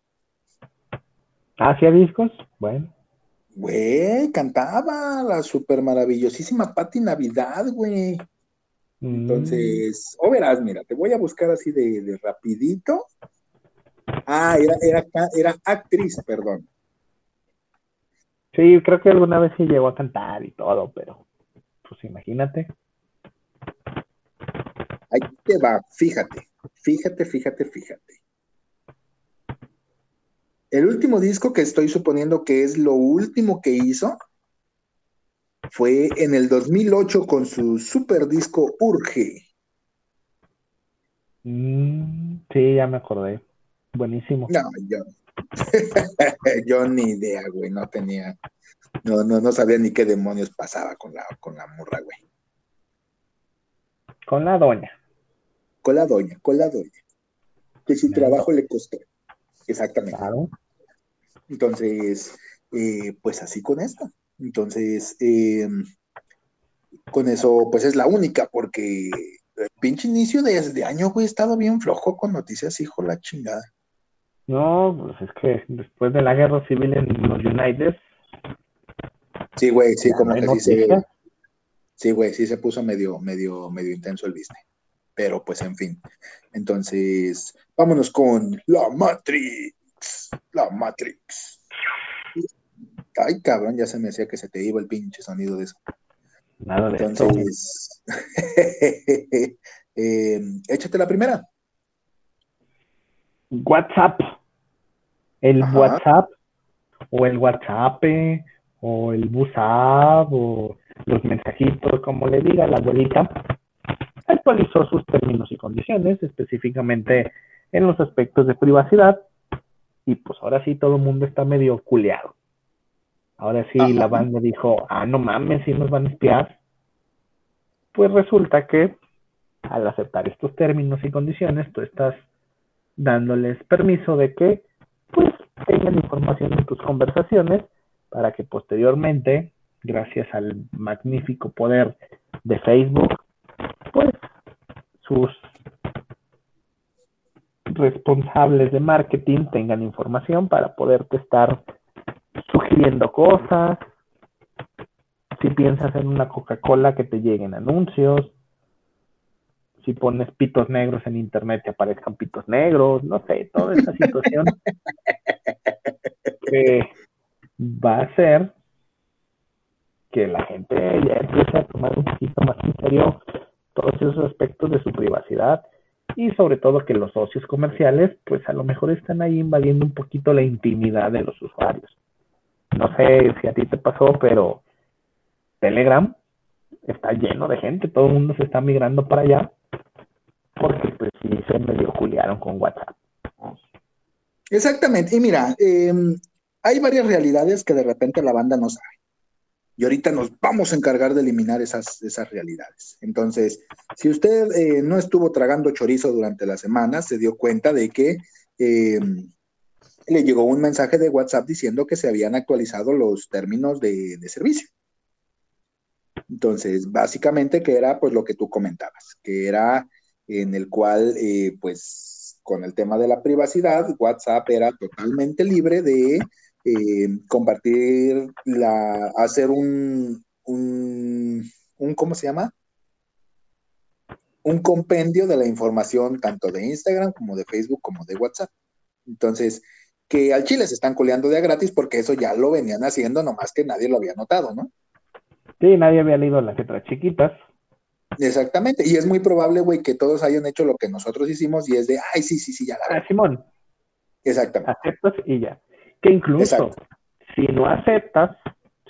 ¿Hacia discos? Bueno. Güey, cantaba la super maravillosísima Patti Navidad, güey. Mm. Entonces, o verás, mira, te voy a buscar así de, rapidito. Ah, era, era, era actriz, perdón. Sí, creo que alguna vez sí llegó a cantar y todo, pero pues imagínate. Ahí te va, fíjate, fíjate, fíjate, fíjate. El último disco que estoy suponiendo que es lo último que hizo fue en el 2008 con su super disco Urge. Mm, sí, ya me acordé. Buenísimo. No, yo, yo ni idea, güey, no tenía, no, no, no sabía ni qué demonios pasaba con la, con la morra, güey. Con la doña. Con la doña, con la doña. Que su trabajo le costó. Exactamente. Claro. Entonces, eh, pues así con esto. Entonces, eh, con eso, pues es la única, porque el pinche inicio de, de año, güey, he estado bien flojo con noticias, hijo la chingada. No, pues es que después de la guerra civil en los United, Sí, güey, sí, como que sí se, sí, güey, sí se puso medio, medio, medio intenso el business. Pero pues en fin. Entonces, vámonos con la Matrix. La Matrix. Ay, cabrón, ya se me hacía que se te iba el pinche sonido de eso. nada de. Entonces, eh, échate la primera. WhatsApp. El Ajá. WhatsApp o el WhatsApp o el WhatsApp o los mensajitos, como le diga la abuelita, actualizó sus términos y condiciones, específicamente en los aspectos de privacidad. Y pues ahora sí todo el mundo está medio culeado. Ahora sí Ajá. la banda dijo, ah, no mames, si nos van a espiar. Pues resulta que al aceptar estos términos y condiciones, tú estás dándoles permiso de que pues tengan información de tus conversaciones para que posteriormente, gracias al magnífico poder de Facebook, sus responsables de marketing tengan información para poderte estar sugiriendo cosas. Si piensas en una Coca-Cola, que te lleguen anuncios. Si pones pitos negros en internet, te aparezcan pitos negros. No sé, toda esa situación que va a hacer que la gente ya empiece a tomar un poquito más en serio todos esos aspectos de su privacidad y sobre todo que los socios comerciales pues a lo mejor están ahí invadiendo un poquito la intimidad de los usuarios. No sé si a ti te pasó, pero Telegram está lleno de gente, todo el mundo se está migrando para allá porque pues sí se medio juliaron con WhatsApp. Exactamente. Y mira, eh, hay varias realidades que de repente la banda no sabe. Y ahorita nos vamos a encargar de eliminar esas, esas realidades. Entonces, si usted eh, no estuvo tragando chorizo durante la semana, se dio cuenta de que eh, le llegó un mensaje de WhatsApp diciendo que se habían actualizado los términos de, de servicio. Entonces, básicamente que era pues lo que tú comentabas, que era en el cual eh, pues con el tema de la privacidad, WhatsApp era totalmente libre de eh, compartir la, hacer un, un, un, ¿cómo se llama? Un compendio de la información tanto de Instagram como de Facebook como de WhatsApp. Entonces, que al Chile se están coleando de a gratis porque eso ya lo venían haciendo, nomás que nadie lo había notado, ¿no? Sí, nadie había leído las letras chiquitas. Exactamente, y es muy probable, güey, que todos hayan hecho lo que nosotros hicimos y es de, ay, sí, sí, sí, ya la Ah, Simón, Exactamente. aceptas y ya. Que incluso, Exacto. si no aceptas,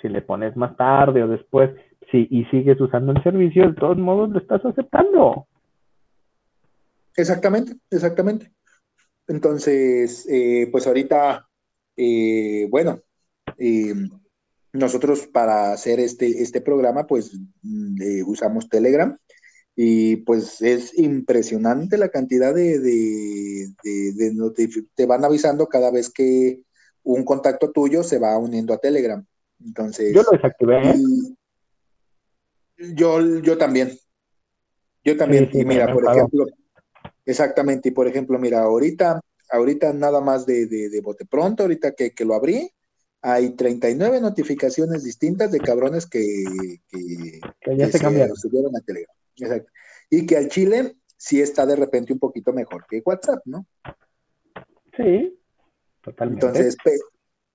si le pones más tarde o después, si, y sigues usando el servicio, de todos modos lo estás aceptando. Exactamente, exactamente. Entonces, eh, pues ahorita, eh, bueno, eh, nosotros para hacer este, este programa, pues mm, usamos Telegram y pues es impresionante la cantidad de, de, de, de te van avisando cada vez que un contacto tuyo se va uniendo a Telegram. Entonces, Yo lo desactivé, ¿eh? yo, yo también. Yo también. Sí, sí, y mira, me por ejemplo, exactamente. Y por ejemplo, mira, ahorita, ahorita nada más de, de, de bote pronto, ahorita que, que lo abrí, hay 39 notificaciones distintas de cabrones que, que, que ya se cambiaron. subieron a Telegram. Exacto. Y que al Chile sí está de repente un poquito mejor que WhatsApp, ¿no? Sí, totalmente. Entonces, pe-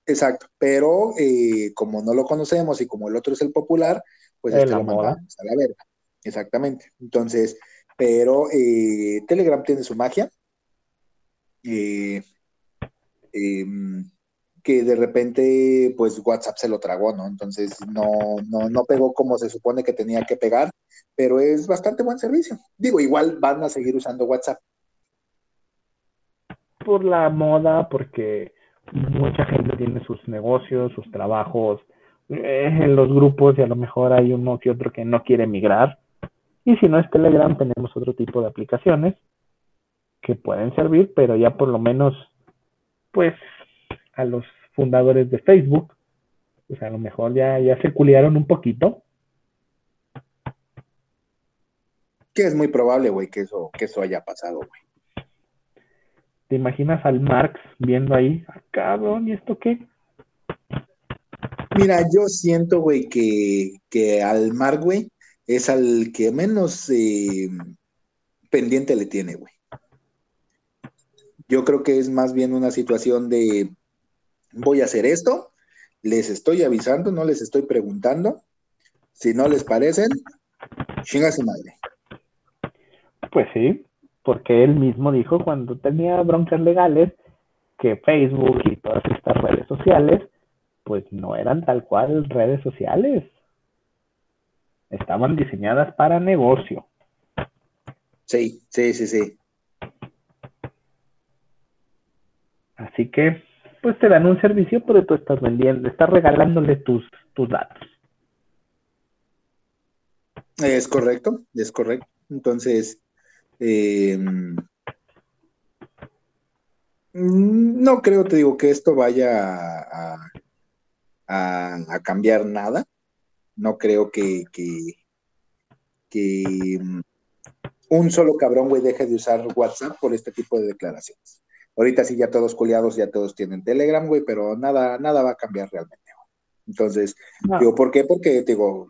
exacto, pero eh, como no lo conocemos y como el otro es el popular, pues Es este la lo moda. mandamos a la verga. Exactamente. Entonces, pero eh, Telegram tiene su magia. Eh, eh, que de repente, pues WhatsApp se lo tragó, ¿no? Entonces no, no, no pegó como se supone que tenía que pegar, pero es bastante buen servicio. Digo, igual van a seguir usando WhatsApp. Por la moda, porque mucha gente tiene sus negocios, sus trabajos eh, en los grupos y a lo mejor hay uno que otro que no quiere migrar. Y si no es Telegram, tenemos otro tipo de aplicaciones que pueden servir, pero ya por lo menos, pues, a los fundadores de Facebook, pues a lo mejor ya, ya se culiaron un poquito. Que es muy probable, güey, que eso, que eso haya pasado, güey. ¿Te imaginas al Marx viendo ahí, ah, cabrón, ¿y esto qué? Mira, yo siento, güey, que, que al Marx, güey, es al que menos eh, pendiente le tiene, güey. Yo creo que es más bien una situación de voy a hacer esto, les estoy avisando, no les estoy preguntando. Si no les parecen, chinga su madre. Pues sí, porque él mismo dijo cuando tenía broncas legales que Facebook y todas estas redes sociales, pues no eran tal cual redes sociales. Estaban diseñadas para negocio. Sí, sí, sí, sí. Así que, pues te dan un servicio, pero tú estás vendiendo, estás regalándole tus, tus datos. Es correcto, es correcto. Entonces, eh, no creo, te digo, que esto vaya a, a, cambiar nada. No creo que, que, que un solo cabrón, güey, deje de usar WhatsApp por este tipo de declaraciones. Ahorita sí ya todos culiados, ya todos tienen Telegram, güey, pero nada, nada va a cambiar realmente. Entonces, digo, ¿por qué? Porque, digo,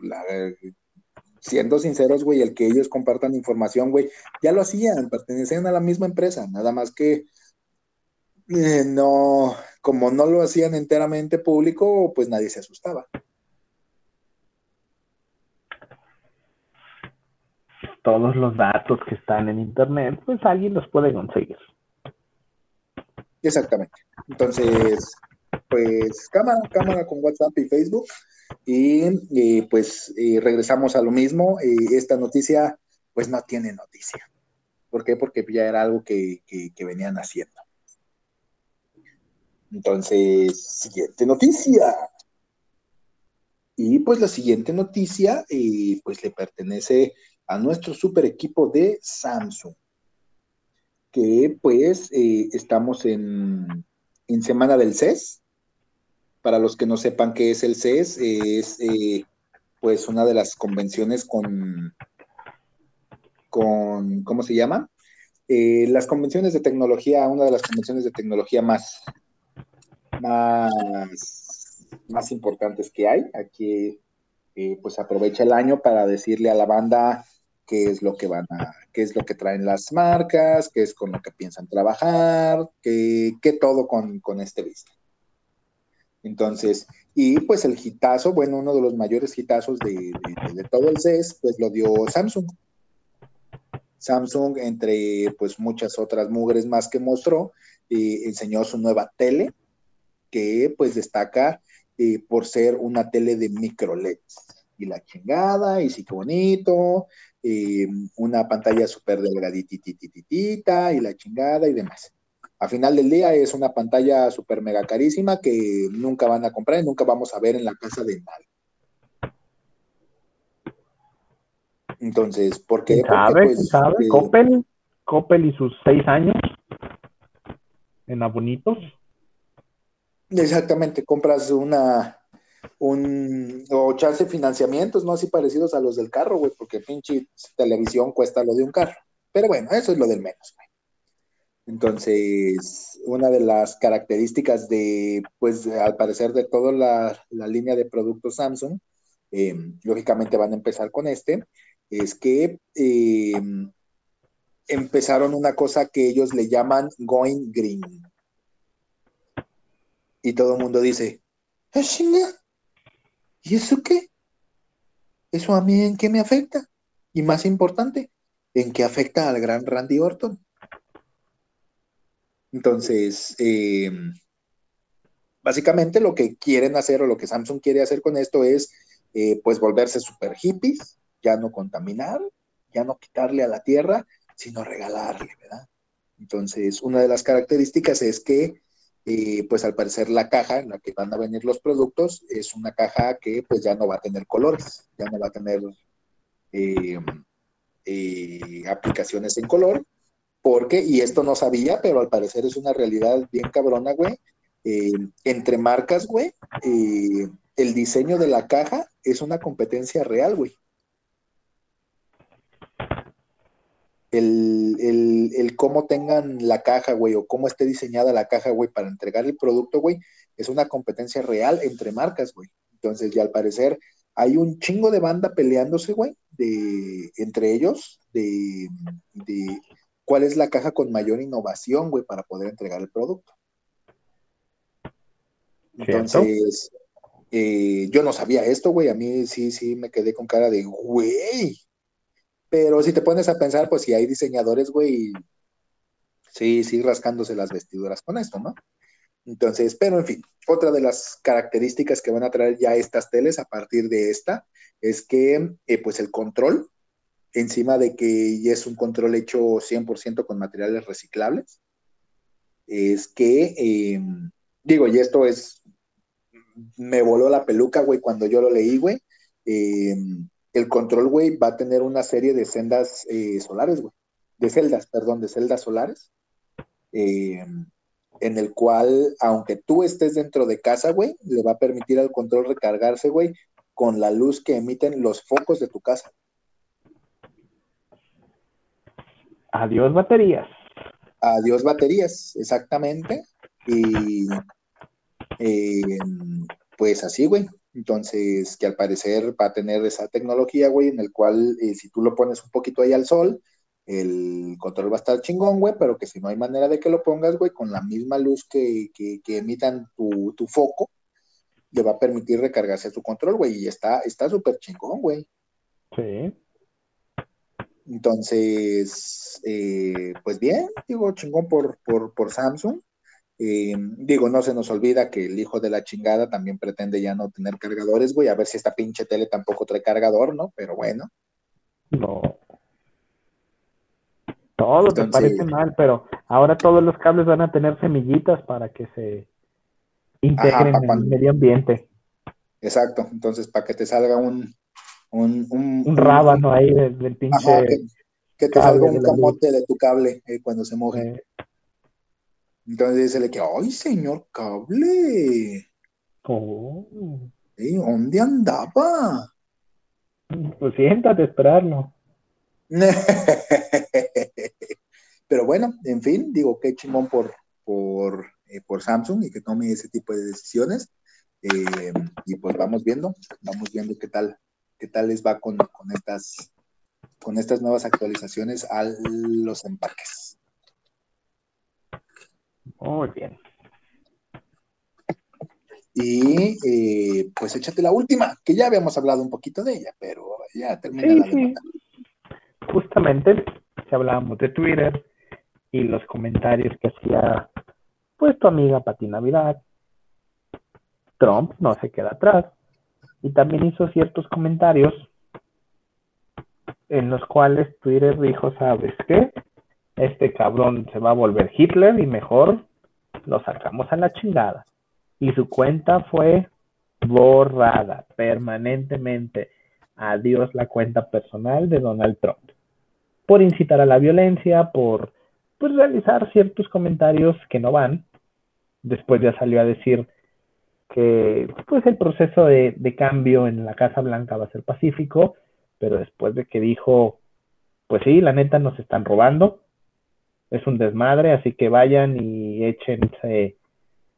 siendo sinceros, güey, el que ellos compartan información, güey, ya lo hacían, pertenecían a la misma empresa, nada más que eh, no, como no lo hacían enteramente público, pues nadie se asustaba. Todos los datos que están en Internet, pues alguien los puede conseguir. Exactamente. Entonces, pues cámara, cámara con WhatsApp y Facebook. Y, pues regresamos a lo mismo. esta noticia, pues no tiene noticia. ¿Por qué? Porque ya era algo que, venían haciendo. Entonces, siguiente noticia. Y pues la siguiente noticia, eh, pues le pertenece a nuestro super equipo de Samsung que pues eh, estamos en, Semana del CES. Para los que no sepan qué es el CES, es eh, pues una de las convenciones con, con ¿cómo se llama? Eh, las convenciones de tecnología, una de las convenciones de tecnología más, más, más importantes que hay. Aquí pues aprovecha el año para decirle a la banda qué es lo que van a, qué es lo que traen las marcas, qué es con lo que piensan trabajar, qué, qué todo con, este vista. Entonces, y pues el hitazo, bueno, uno de los mayores hitazos de, todo el CES, pues lo dio Samsung. Samsung, entre pues muchas otras mugres más que mostró, eh, enseñó su nueva tele, que pues destaca eh, por ser una tele de micro LEDs. Y la chingada, y sí que bonito, eh, una pantalla súper delgaditititita y la chingada y demás. A final del día es una pantalla súper mega carísima que nunca van a comprar y nunca vamos a ver en la casa de nadie. Entonces, ¿por qué? ¿Sabe? Pues, ¿sabe? Eh, Coppel, Coppel y sus seis años en abonitos. Exactamente, compras una, un, o chance financiamientos, ¿no? Así parecidos a los del carro, güey, porque pinche televisión cuesta lo de un carro. Pero bueno, eso es lo del menos. Entonces, una de las características de, pues, al parecer de toda la, línea de productos Samsung, em, lógicamente van a empezar con este, es que em, empezaron una cosa que ellos le llaman going green. Y todo el mundo dice, ¿es ah, ¿Y eso qué? ¿Eso a mí en qué me afecta? Y más importante, ¿en qué afecta al gran Randy Orton? Entonces, em, básicamente lo que quieren hacer o lo que Samsung quiere hacer con esto es eh, pues volverse super hippies, ya no contaminar, ya no quitarle a la tierra, sino regalarle, ¿verdad? Entonces, una de las características es que, eh, pues al parecer la caja en la que van a venir los productos es una caja que pues ya no va a tener colores, ya no va a tener eh, aplicaciones en color, porque, y esto no sabía, pero al parecer es una realidad bien cabrona, güey, entre marcas, güey, el diseño de la caja es una competencia real, güey. El, cómo tengan la caja, güey, o cómo esté diseñada la caja, güey, para entregar el producto, güey, es una competencia real entre marcas, güey. Entonces, ya al parecer, hay un chingo de banda peleándose, güey, de, entre ellos, de, de cuál es la caja con mayor innovación, güey, para poder entregar el producto. Entonces, eh, yo no sabía esto, güey. A mí sí, sí me quedé con cara de, güey. Pero si te pones a pensar, pues si hay diseñadores, güey, sí, sí, rascándose las vestiduras con esto, ¿no? Entonces, pero en fin, otra de las características que van a traer ya estas teles a partir de esta es que, eh, pues el control, encima de que es un control hecho 100% con materiales reciclables, es que, em, digo, y esto es me voló la peluca, güey, cuando yo lo leí, güey. Eh, el control, güey, va a tener una serie de sendas eh, solares, güey. De celdas, perdón, de celdas solares. Eh, en el cual, aunque tú estés dentro de casa, güey, le va a permitir al control recargarse, güey, con la luz que emiten los focos de tu casa. Adiós baterías. Adiós baterías, exactamente. Y eh, pues así, güey. Entonces, que al parecer va a tener esa tecnología, güey, en el cual eh, si tú lo pones un poquito ahí al sol, el control va a estar chingón, güey, pero que si no hay manera de que lo pongas, güey, con la misma luz que, que, emitan tu, tu, foco, le va a permitir recargarse tu control, güey, y está súper chingón, güey. Sí. Entonces, eh, pues bien, digo, chingón por, por, por Samsung. Eh, digo, no se nos olvida que el hijo de la chingada también pretende ya no tener cargadores, güey. A ver si esta pinche tele tampoco trae cargador, ¿no? Pero bueno. No. Todo te parece mal, pero ahora todos los cables van a tener semillitas para que se integren en el medio ambiente. Exacto. Entonces, para que te salga un. Un, un, rábano ahí del, pinche. que, te salga un camote de, tu cable eh, cuando se moje. Eh, entonces le que, ¡ay, señor cable! Oh. ¿Dónde andaba? Pues siéntate a esperarlo. Pero bueno, en fin, digo, qué chimón por, por, eh, por Samsung y que tome ese tipo de decisiones. Eh, y pues vamos viendo, vamos viendo qué tal, qué tal les va con, con estas, con estas nuevas actualizaciones a los empaques. Muy bien. Y eh, pues échate la última, que ya habíamos hablado un poquito de ella, pero ya termina la sí. Justamente, si hablábamos de Twitter y los comentarios que hacía pues tu amiga Pati Navidad, Trump no se queda atrás y también hizo ciertos comentarios en los cuales Twitter dijo, ¿sabes qué? este cabrón se va a volver Hitler y mejor lo sacamos a la chingada. Y su cuenta fue borrada permanentemente. Adiós la cuenta personal de Donald Trump. Por incitar a la violencia, por pues, realizar ciertos comentarios que no van. Después ya salió a decir que pues el proceso de, de cambio en la Casa Blanca va a ser pacífico, pero después de que dijo, pues sí, la neta nos están robando, es un desmadre, así que vayan y échense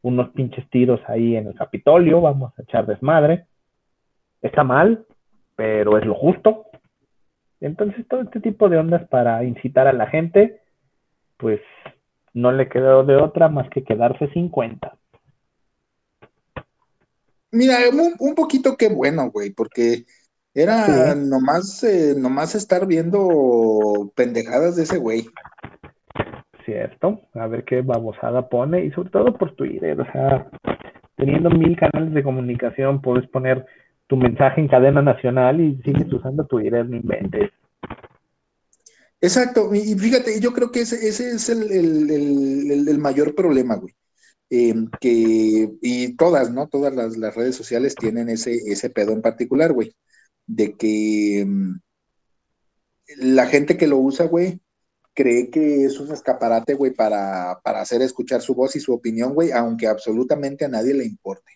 unos pinches tiros ahí en el Capitolio, vamos a echar desmadre. Está mal, pero es lo justo. Entonces todo este tipo de ondas para incitar a la gente, pues no le quedó de otra más que quedarse sin cuenta. Mira, un, poquito qué bueno, güey, porque era nomás, eh, nomás estar viendo pendejadas de ese güey cierto, a ver qué babosada pone y sobre todo por Twitter, o sea, teniendo mil canales de comunicación, puedes poner tu mensaje en cadena nacional y sigues usando Twitter, no inventes. Exacto, y fíjate, yo creo que ese, es el, mayor problema, güey. Em, que, y todas, ¿no? Todas las, redes sociales tienen ese, ese pedo en particular, güey. De que em, la gente que lo usa, güey, cree que es un escaparate, güey, para, para hacer escuchar su voz y su opinión, güey, aunque absolutamente a nadie le importe.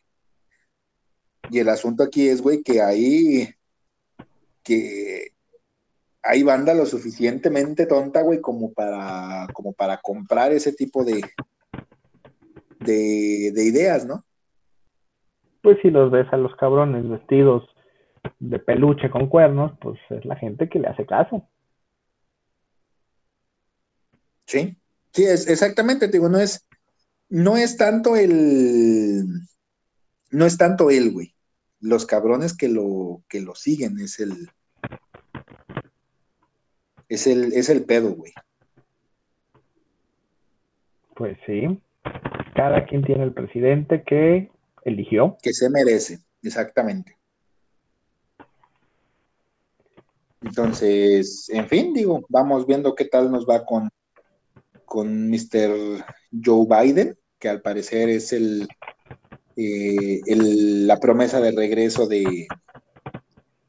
Y el asunto aquí es, güey, que hay, que hay banda lo suficientemente tonta, güey, como para, como para comprar ese tipo de, de, de ideas, ¿no? Pues si los ves a los cabrones vestidos de peluche con cuernos, pues es la gente que le hace caso. Sí, sí, es exactamente, digo, no es, no es tanto el, no es tanto él, güey. Los cabrones que lo, que lo siguen es el, es el, es el pedo, güey. Pues sí. Cada quien tiene el presidente que eligió. Que se merece, exactamente. Entonces, en fin, digo, vamos viendo qué tal nos va con, con Mr. Joe Biden, que al parecer es el, eh, la promesa de regreso de,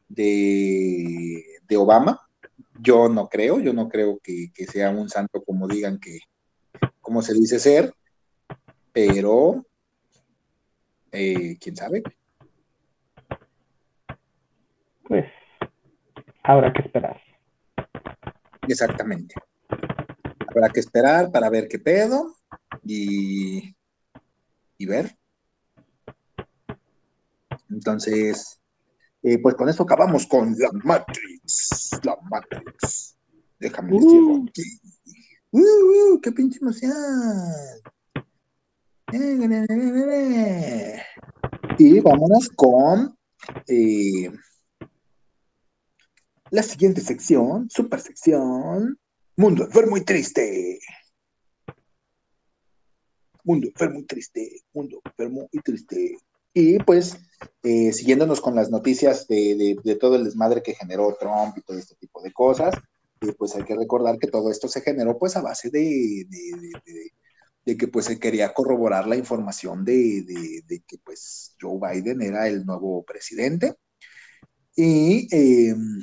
de, de Obama. Yo no creo, yo no creo que, sea un santo como digan que, como se dice ser, pero eh, quién sabe. Pues habrá que esperar. Exactamente. Habrá que esperar para ver qué pedo y, y ver. Entonces, eh, pues con eso acabamos con la Matrix. La Matrix. Déjame decirlo uh. aquí. Uh, uh, ¡Qué pinche emoción! Y vámonos con eh, la siguiente sección, super sección, Mundo enfermo y triste. Mundo enfermo y triste, mundo enfermo y triste. Y pues, eh, siguiéndonos con las noticias de, todo el desmadre que generó Trump y todo este tipo de cosas, eh, pues hay que recordar que todo esto se generó pues a base de, de que pues se quería corroborar la información de, que pues Joe Biden era el nuevo presidente. Y em,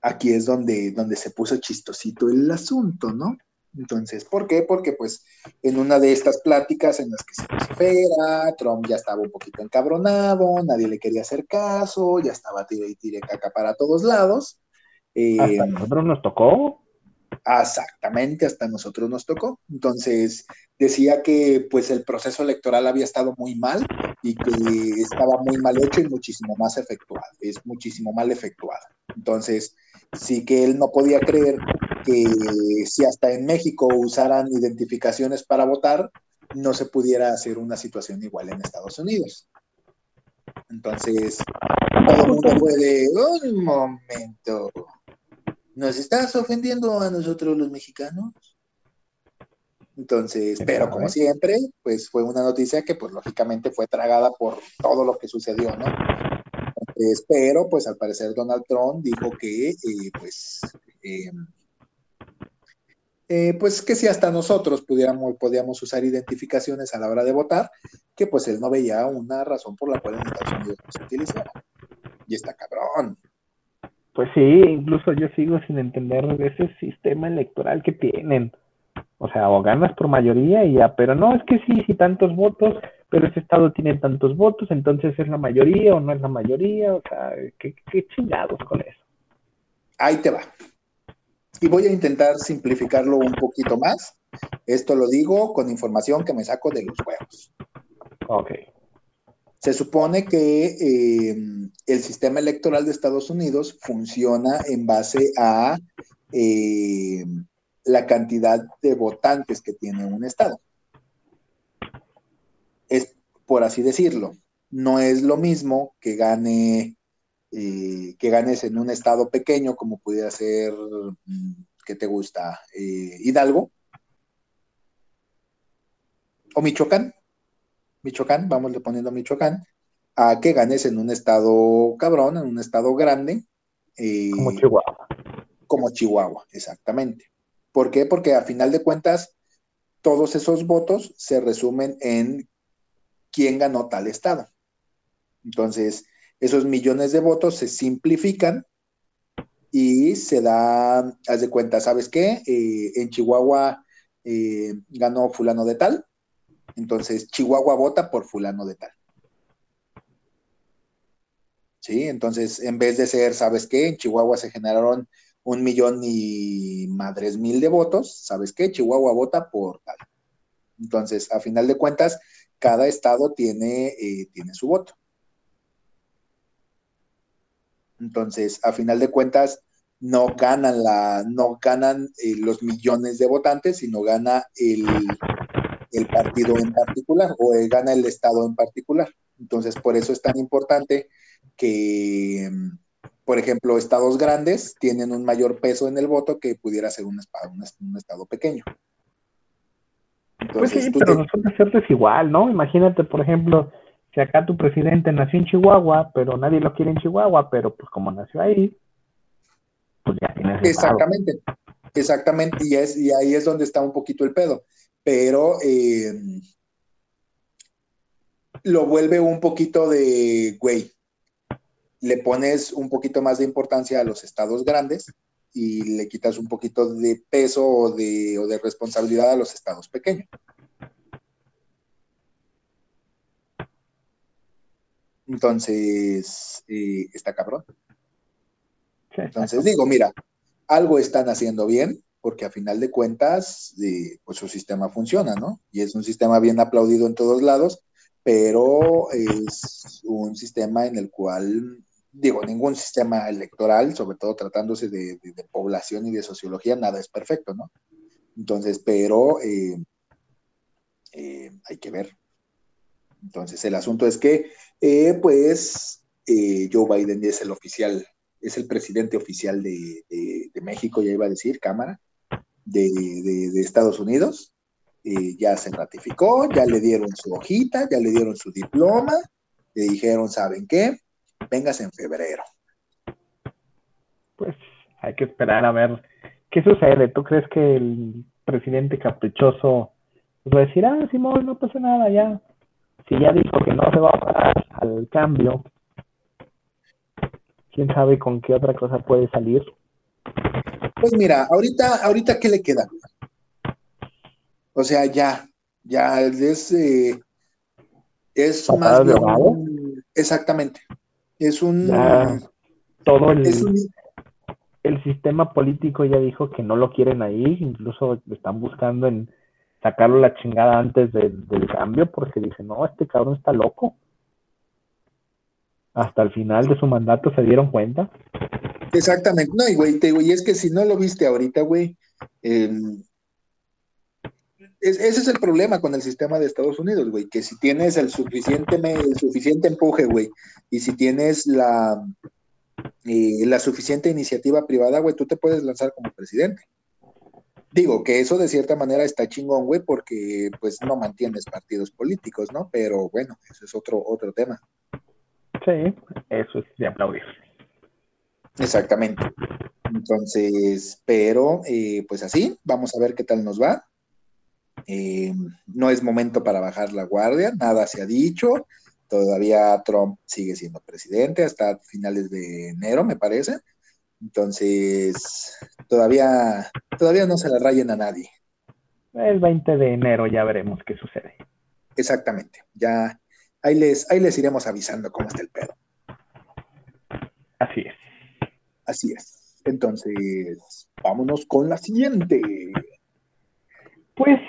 aquí es donde, donde se puso chistosito el asunto, ¿no? Entonces, ¿por qué? Porque pues en una de estas pláticas en las que se vocifera, Trump ya estaba un poquito encabronado, nadie le quería hacer caso, ya estaba tire y tire caca para todos lados. ¿Hasta eh, nosotros nos tocó? Exactamente, hasta nosotros nos tocó. Entonces, decía que pues el proceso electoral había estado muy mal y que estaba muy mal hecho y muchísimo más efectuado, es muchísimo mal efectuado. Entonces, sí que él no podía creer que si hasta en México usaran identificaciones para votar, no se pudiera hacer una situación igual en Estados Unidos. Entonces, todo el mundo fue de, un momento, ¿nos estás ofendiendo a nosotros los mexicanos? Entonces, pero como siempre, pues fue una noticia que pues lógicamente fue tragada por todo lo que sucedió, ¿no? pero pues al parecer Donald Trump dijo que eh, pues eh, eh, pues que si hasta nosotros pudiéramos, podíamos usar identificaciones a la hora de votar, que pues él no veía una razón por la cual en Estados Unidos no se utilizara. Y está cabrón. Pues sí, incluso yo sigo sin entender ese sistema electoral que tienen. O sea, o ganas por mayoría y ya, pero no, es que sí, sí, tantos votos, pero ese estado tiene tantos votos, entonces es la mayoría o no es la mayoría, o sea, qué, qué chingados con eso. Ahí te va y voy a intentar simplificarlo un poquito más. Esto lo digo con información que me saco de los huevos. Ok. Se supone que eh, el sistema electoral de Estados Unidos funciona en base a eh, la cantidad de votantes que tiene un estado. Es por así decirlo. No es lo mismo que gane eh, que ganes en un estado pequeño como pudiera ser, mm, ¿qué te gusta? Hidalgo o Michoacán, Michoacán, vamos poniendo Michoacán, a que ganes en un estado cabrón, en un estado grande. Eh, como Chihuahua. Como Chihuahua, exactamente. ¿Por qué? Porque a final de cuentas, todos esos votos se resumen en quién ganó tal estado. Entonces, esos millones de votos se simplifican y se da, haz de cuenta, ¿sabes qué? Eh, en Chihuahua eh, ganó fulano de tal, entonces Chihuahua vota por fulano de tal. ¿Sí? Entonces, en vez de ser, ¿sabes qué? En Chihuahua se generaron un millón y madres mil de votos, ¿sabes qué? Chihuahua vota por tal. Entonces, a final de cuentas, cada estado tiene, eh, tiene su voto. Entonces, a final de cuentas, no ganan la, no ganan eh, los millones de votantes, sino gana el, el partido en particular o gana el estado en particular. Entonces, por eso es tan importante que, por ejemplo, estados grandes tienen un mayor peso en el voto que pudiera ser un, un, estado pequeño. pues sí, pero resulta ser desigual, ¿no? Imagínate, por ejemplo, si acá tu presidente nació en Chihuahua, pero nadie lo quiere en Chihuahua, pero pues como nació ahí, pues ya tienes. Exactamente, exactamente, y, es, y ahí es donde está un poquito el pedo, pero eh, lo vuelve un poquito de, güey, le pones un poquito más de importancia a los estados grandes y le quitas un poquito de peso o de, o de responsabilidad a los estados pequeños. Entonces, eh, está cabrón. Entonces digo, mira, algo están haciendo bien, porque a final de cuentas, eh, pues su sistema funciona, ¿no? Y es un sistema bien aplaudido en todos lados, pero es un sistema en el cual, digo, ningún sistema electoral, sobre todo tratándose de, población y de sociología, nada es perfecto, ¿no? Entonces, pero eh, hay que ver. Entonces, el asunto es que eh, pues eh, Joe Biden es el oficial, es el presidente oficial de, México, ya iba a decir, Cámara, de, Estados Unidos. Ya se ratificó, ya le dieron su hojita, ya le dieron su diploma, le dijeron, ¿saben qué? Vengas en febrero. Pues hay que esperar a ver qué sucede. ¿Tú crees que el presidente caprichoso va a decir, ah, Simón, no pasa nada, ya si ya dijo que no se va a parar al cambio, quién sabe con qué otra cosa puede salir. Pues mira, ahorita, ahorita qué le queda. O sea, ya, ya es, eh, es más exactamente. Es un todo el, el sistema político ya dijo que no lo quieren ahí, incluso están buscando en sacarlo la chingada antes del cambio porque dice, no, este cabrón está loco. Hasta el final de su mandato se dieron cuenta. Exactamente, no, y güey, te y es que si no lo viste ahorita, güey, ese es el problema con el sistema de Estados Unidos, güey, que si tienes el suficiente, el suficiente empuje, güey, y si tienes la, eh, la suficiente iniciativa privada, güey, tú te puedes lanzar como presidente. Digo que eso de cierta manera está chingón, güey, porque pues no mantienes partidos políticos, ¿no? Pero bueno, eso es otro, otro tema. Sí, eso es de aplaudir. Exactamente. Entonces, pero eh, pues así, vamos a ver qué tal nos va. Eh, no es momento para bajar la guardia, nada se ha dicho. Todavía Trump sigue siendo presidente hasta finales de enero, me parece. Entonces, todavía, todavía no se la rayen a nadie. El 20 de enero ya veremos qué sucede. Exactamente. Ya ahí les, ahí les iremos avisando cómo está el pedo. Así es. Así es. Entonces, vámonos con la siguiente. Pues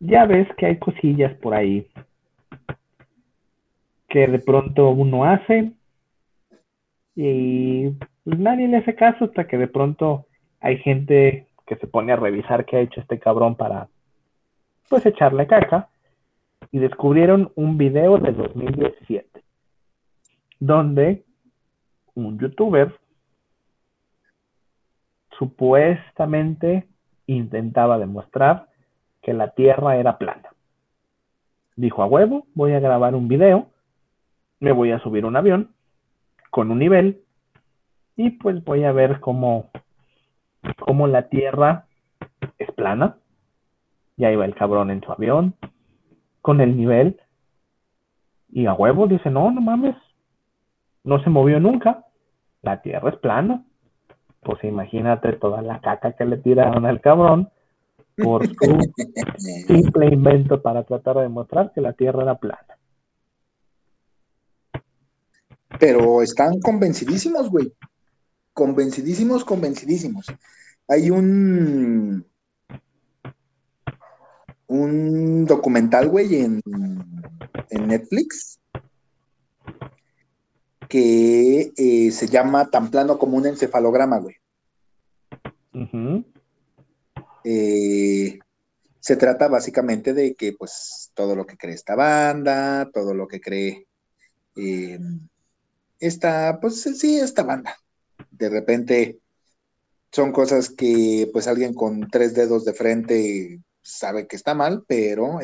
ya ves que hay cosillas por ahí que de pronto uno hace y pues nadie le hace caso hasta que de pronto hay gente que se pone a revisar qué ha hecho este cabrón para pues echarle caca y descubrieron un video de 2017 donde un youtuber supuestamente intentaba demostrar que la Tierra era plana. dijo a huevo, voy a grabar un video, me voy a subir un avión con un nivel y pues voy a ver cómo, cómo la Tierra es plana. Ya iba el cabrón en su avión con el nivel y a huevo dice, no, no mames, no se movió nunca, la Tierra es plana. Pues imagínate toda la caca que le tiraron al cabrón por su simple invento para tratar de demostrar que la Tierra era plana. Pero están convencidísimos, güey. Convencidísimos, convencidísimos. Hay un un documental, güey, en, en Netflix que eh, se llama Tan plano como un encefalograma, güey. Eh, se trata básicamente de que, pues, todo lo que cree esta banda, todo lo que cree eh, esta, pues, sí, esta banda. De repente son cosas que, pues, alguien con tres dedos de frente sabe que está mal, pero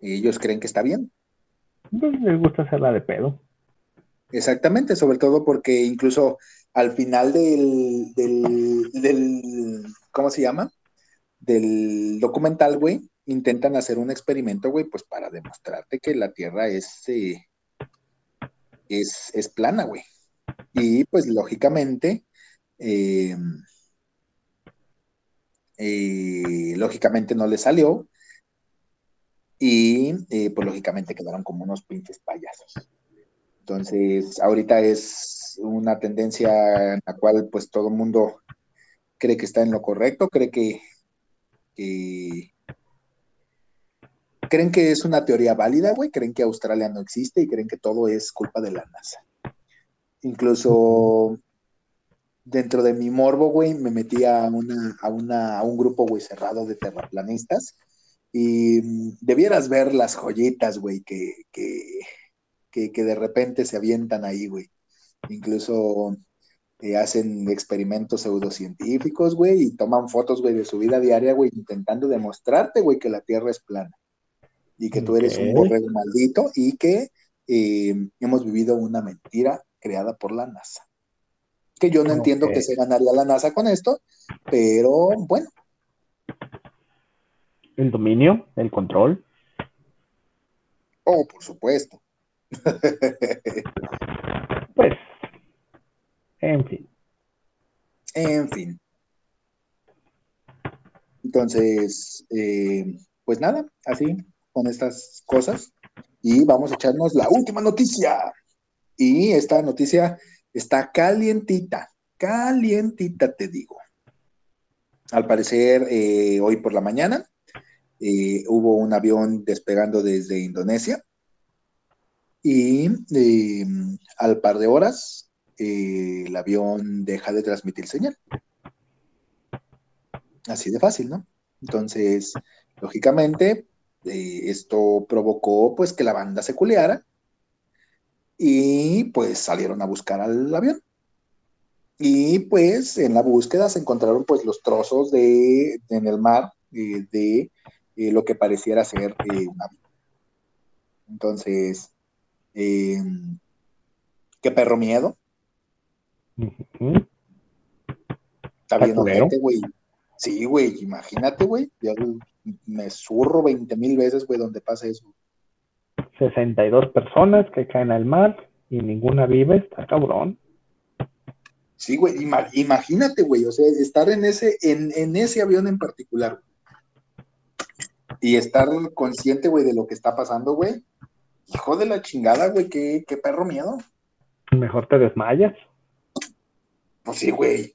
ellos creen que está bien. Pues, les gusta hacerla de pedo. Exactamente, sobre todo porque incluso al final del, del, ¿cómo se llama? Del documental, güey, intentan hacer un experimento, güey, pues para demostrarte que la Tierra es, eh, es, es, plana, güey. Y pues lógicamente, eh, eh, lógicamente no le salió, y eh, pues lógicamente quedaron como unos pinches payasos. Entonces, ahorita es una tendencia en la cual pues todo mundo cree que está en lo correcto, cree que, creen que es una teoría válida, güey, creen que Australia no existe y creen que todo es culpa de la NASA. Incluso dentro de mi morbo, güey, me metí a, una, a, una, a un grupo, güey, cerrado de terraplanistas y mm, debieras ver las joyitas, güey, que, que, que, de repente se avientan ahí, güey. Incluso eh, hacen experimentos pseudocientíficos, güey, y toman fotos, güey, de su vida diaria, güey, intentando demostrarte, güey, que la Tierra es plana. Y que tú eres un borrego maldito y que eh, hemos vivido una mentira creada por la NASA. Que yo no entiendo que se ganaría la NASA con esto, pero bueno, el dominio, el control. Oh, por supuesto. pues, en fin. En fin. Entonces, eh, pues nada, así, con estas cosas. Y vamos a echarnos la última noticia. Y esta noticia está calientita, calientita, te digo. Al parecer, eh, hoy por la mañana, eh, hubo un avión despegando desde Indonesia y eh, al par de horas eh, el avión deja de transmitir señal. Así de fácil, ¿no? Entonces, lógicamente, esto provocó pues que la banda se culeara y pues salieron a buscar al avión. Y pues en la búsqueda se encontraron pues los trozos de en el mar de eh, lo que pareciera ser eh, un avión. Entonces, eh, qué perro miedo. Está bien gente, güey. Sí, güey, imagínate, güey. Yo me zurro 20 mil veces, güey, donde pasa eso. 62 personas que caen al mar y ninguna vive, está cabrón. Sí, güey, imagínate, güey, o sea, estar en ese, en, en ese avión en particular y estar consciente, güey, de lo que está pasando, güey. Hijo de la chingada, güey, qué, qué perro miedo. Mejor te desmayas. Pues sí, güey.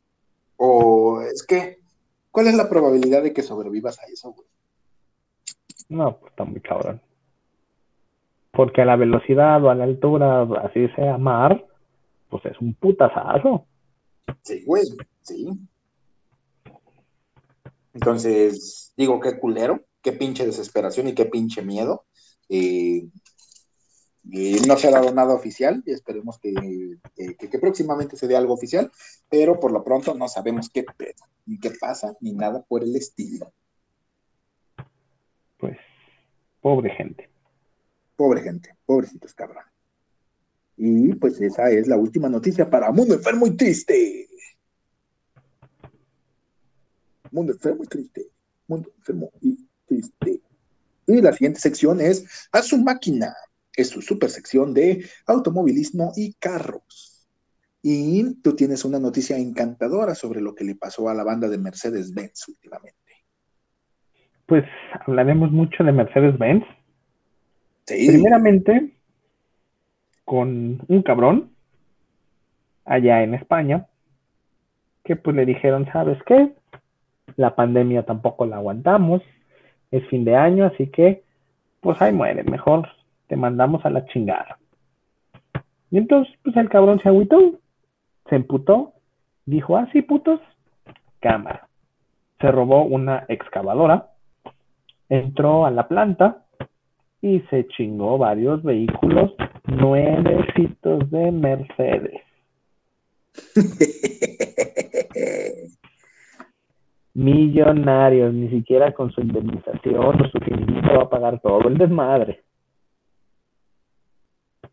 O es que, ¿cuál es la probabilidad de que sobrevivas a eso, güey? No, pues está muy cabrón. Porque a la velocidad o a la altura, así sea mar, pues es un putazazo. Sí, güey, sí. Entonces, digo, qué culero qué pinche desesperación y qué pinche miedo. Eh, no se ha dado nada oficial y esperemos que, próximamente se dé algo oficial, pero por lo pronto no sabemos qué ni qué pasa, ni nada por el estilo. Pobre gente. Pobre gente, pobrecitos cabrón. Y pues esa es la última noticia para Mundo Enfermo y Triste. Mundo Enfermo y Triste. Mundo Enfermo y Triste. Y la siguiente sección es A su máquina. Es su super sección de automovilismo y carros. Y tú tienes una noticia encantadora sobre lo que le pasó a la banda de Mercedes-Benz últimamente. Pues hablaremos mucho de Mercedes-Benz. Sí. Primeramente, con un cabrón allá en España, que pues le dijeron, ¿sabes qué? La pandemia tampoco la aguantamos, es fin de año, así que pues ahí muere, mejor te mandamos a la chingada. Y entonces, pues el cabrón se agüitó, se emputó, dijo, ah, sí, putos, cámara. Se robó una excavadora, entró a la planta y se chingó varios vehículos nuevecitos de Mercedes. Millonarios, ni siquiera con su indemnización o su finiquito va a pagar todo el desmadre.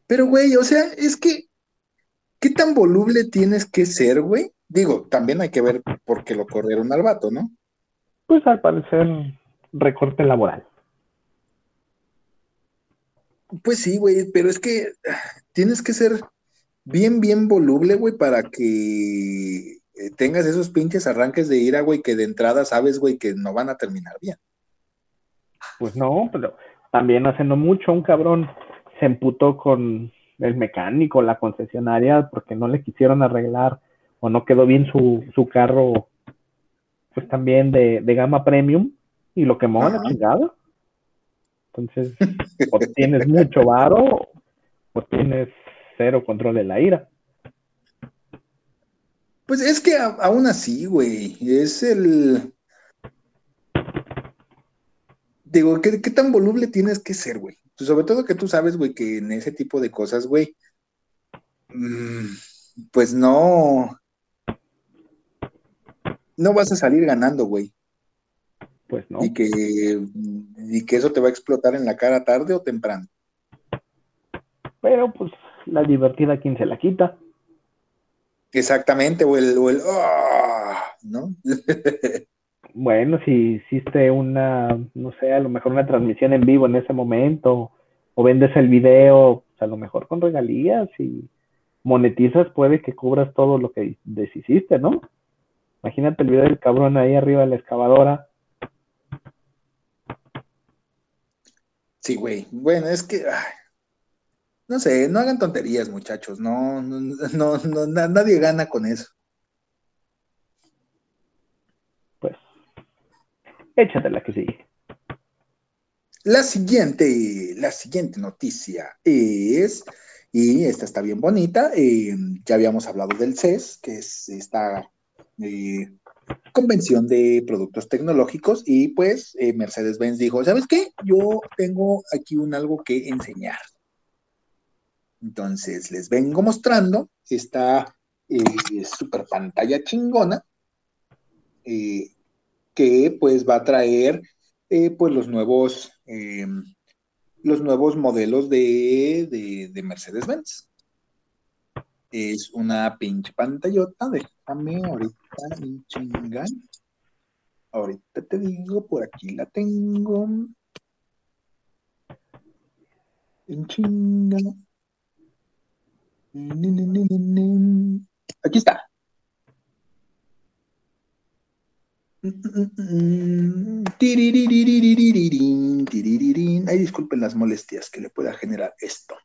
Pero, güey, o sea, es que, ¿qué tan voluble tienes que ser, güey? Digo, también hay que ver por qué lo corrieron al vato, ¿no? Pues al parecer, recorte laboral. Pues sí, güey, pero es que ah, tienes que ser bien, bien voluble, güey, para que eh, tengas esos pinches arranques de ira, güey, que de entrada sabes, güey, que no van a terminar bien. Pues no, pero también hace no mucho un cabrón se emputó con el mecánico, la concesionaria, porque no le quisieron arreglar o no quedó bien su, su carro, pues también de, de gama premium, y lo quemó a la Ajá. chingada. Entonces, o tienes mucho varo, o tienes cero control de la ira. Pues es que a- aún así, güey, es el... Digo, ¿qué, qué tan voluble tienes que ser, güey? Pues sobre todo que tú sabes, güey, que en ese tipo de cosas, güey, mm, pues no... No vas a salir ganando, güey. Pues no. Y que, y que eso te va a explotar en la cara tarde o temprano. Pero pues la divertida, ¿quién se la quita? Exactamente, o el, o el ¡ah! ¿no? Bueno, si hiciste una, no sé, a lo mejor una transmisión en vivo en ese momento, o vendes el video, pues, a lo mejor con regalías y monetizas, puede que cubras todo lo que deshiciste, ¿no? Imagínate el video del cabrón ahí arriba de la excavadora. Sí, güey. Bueno, es que, ay, no sé, no hagan tonterías, muchachos. No, no, no, no, na- nadie gana con eso. Pues, échate la que sigue. La siguiente, la siguiente noticia es, y esta está bien bonita, eh, ya habíamos hablado del CES, que es esta eh, convención de productos tecnológicos, y pues eh, Mercedes-Benz dijo, ¿sabes qué? Yo tengo aquí un algo que enseñar. Entonces les vengo mostrando esta eh, super pantalla chingona, eh, que pues va a traer eh, pues los nuevos, los nuevos modelos de, de, de Mercedes-Benz. Es una pinche pantallota, déjame ahorita en chinga. Ahorita te digo, por aquí la tengo. En chinga. Ni, ni, ni, ni, ni. Aquí está. Ay, disculpen las molestias que le pueda generar esto.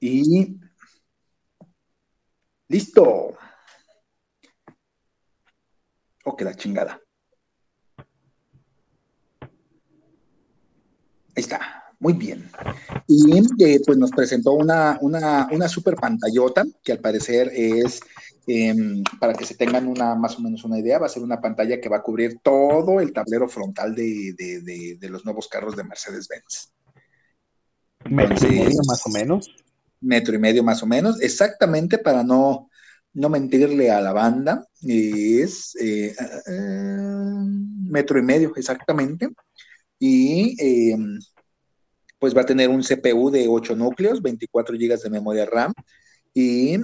Y listo. Oh, que la chingada. Ahí está. Muy bien. Y eh, pues nos presentó una, una, una super pantallota que al parecer es, eh, para que se tengan una más o menos una idea, va a ser una pantalla que va a cubrir todo el tablero frontal de, de, de, de los nuevos carros de Mercedes-Benz. Metro y medio más o menos. Metro y medio más o menos, exactamente para no, no mentirle a la banda, es eh, eh, metro y medio exactamente. Y eh, pues va a tener un CPU de 8 núcleos, 24 GB de memoria RAM y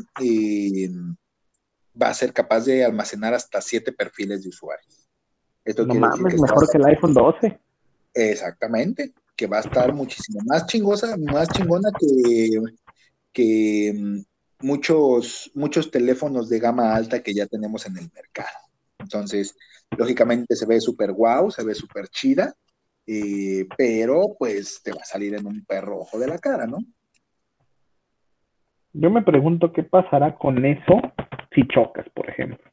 va a ser capaz de almacenar hasta 7 perfiles de usuarios. Esto no mames, mejor que el iPhone 12. Exactamente, que va a estar muchísimo más chingosa, más chingona que, que mm, muchos, muchos teléfonos de gama alta que ya tenemos en el mercado. Entonces, lógicamente se ve súper guau, se ve súper chida, eh, pero pues te va a salir en un perro ojo de la cara, ¿no? Yo me pregunto qué pasará con eso si chocas, por ejemplo.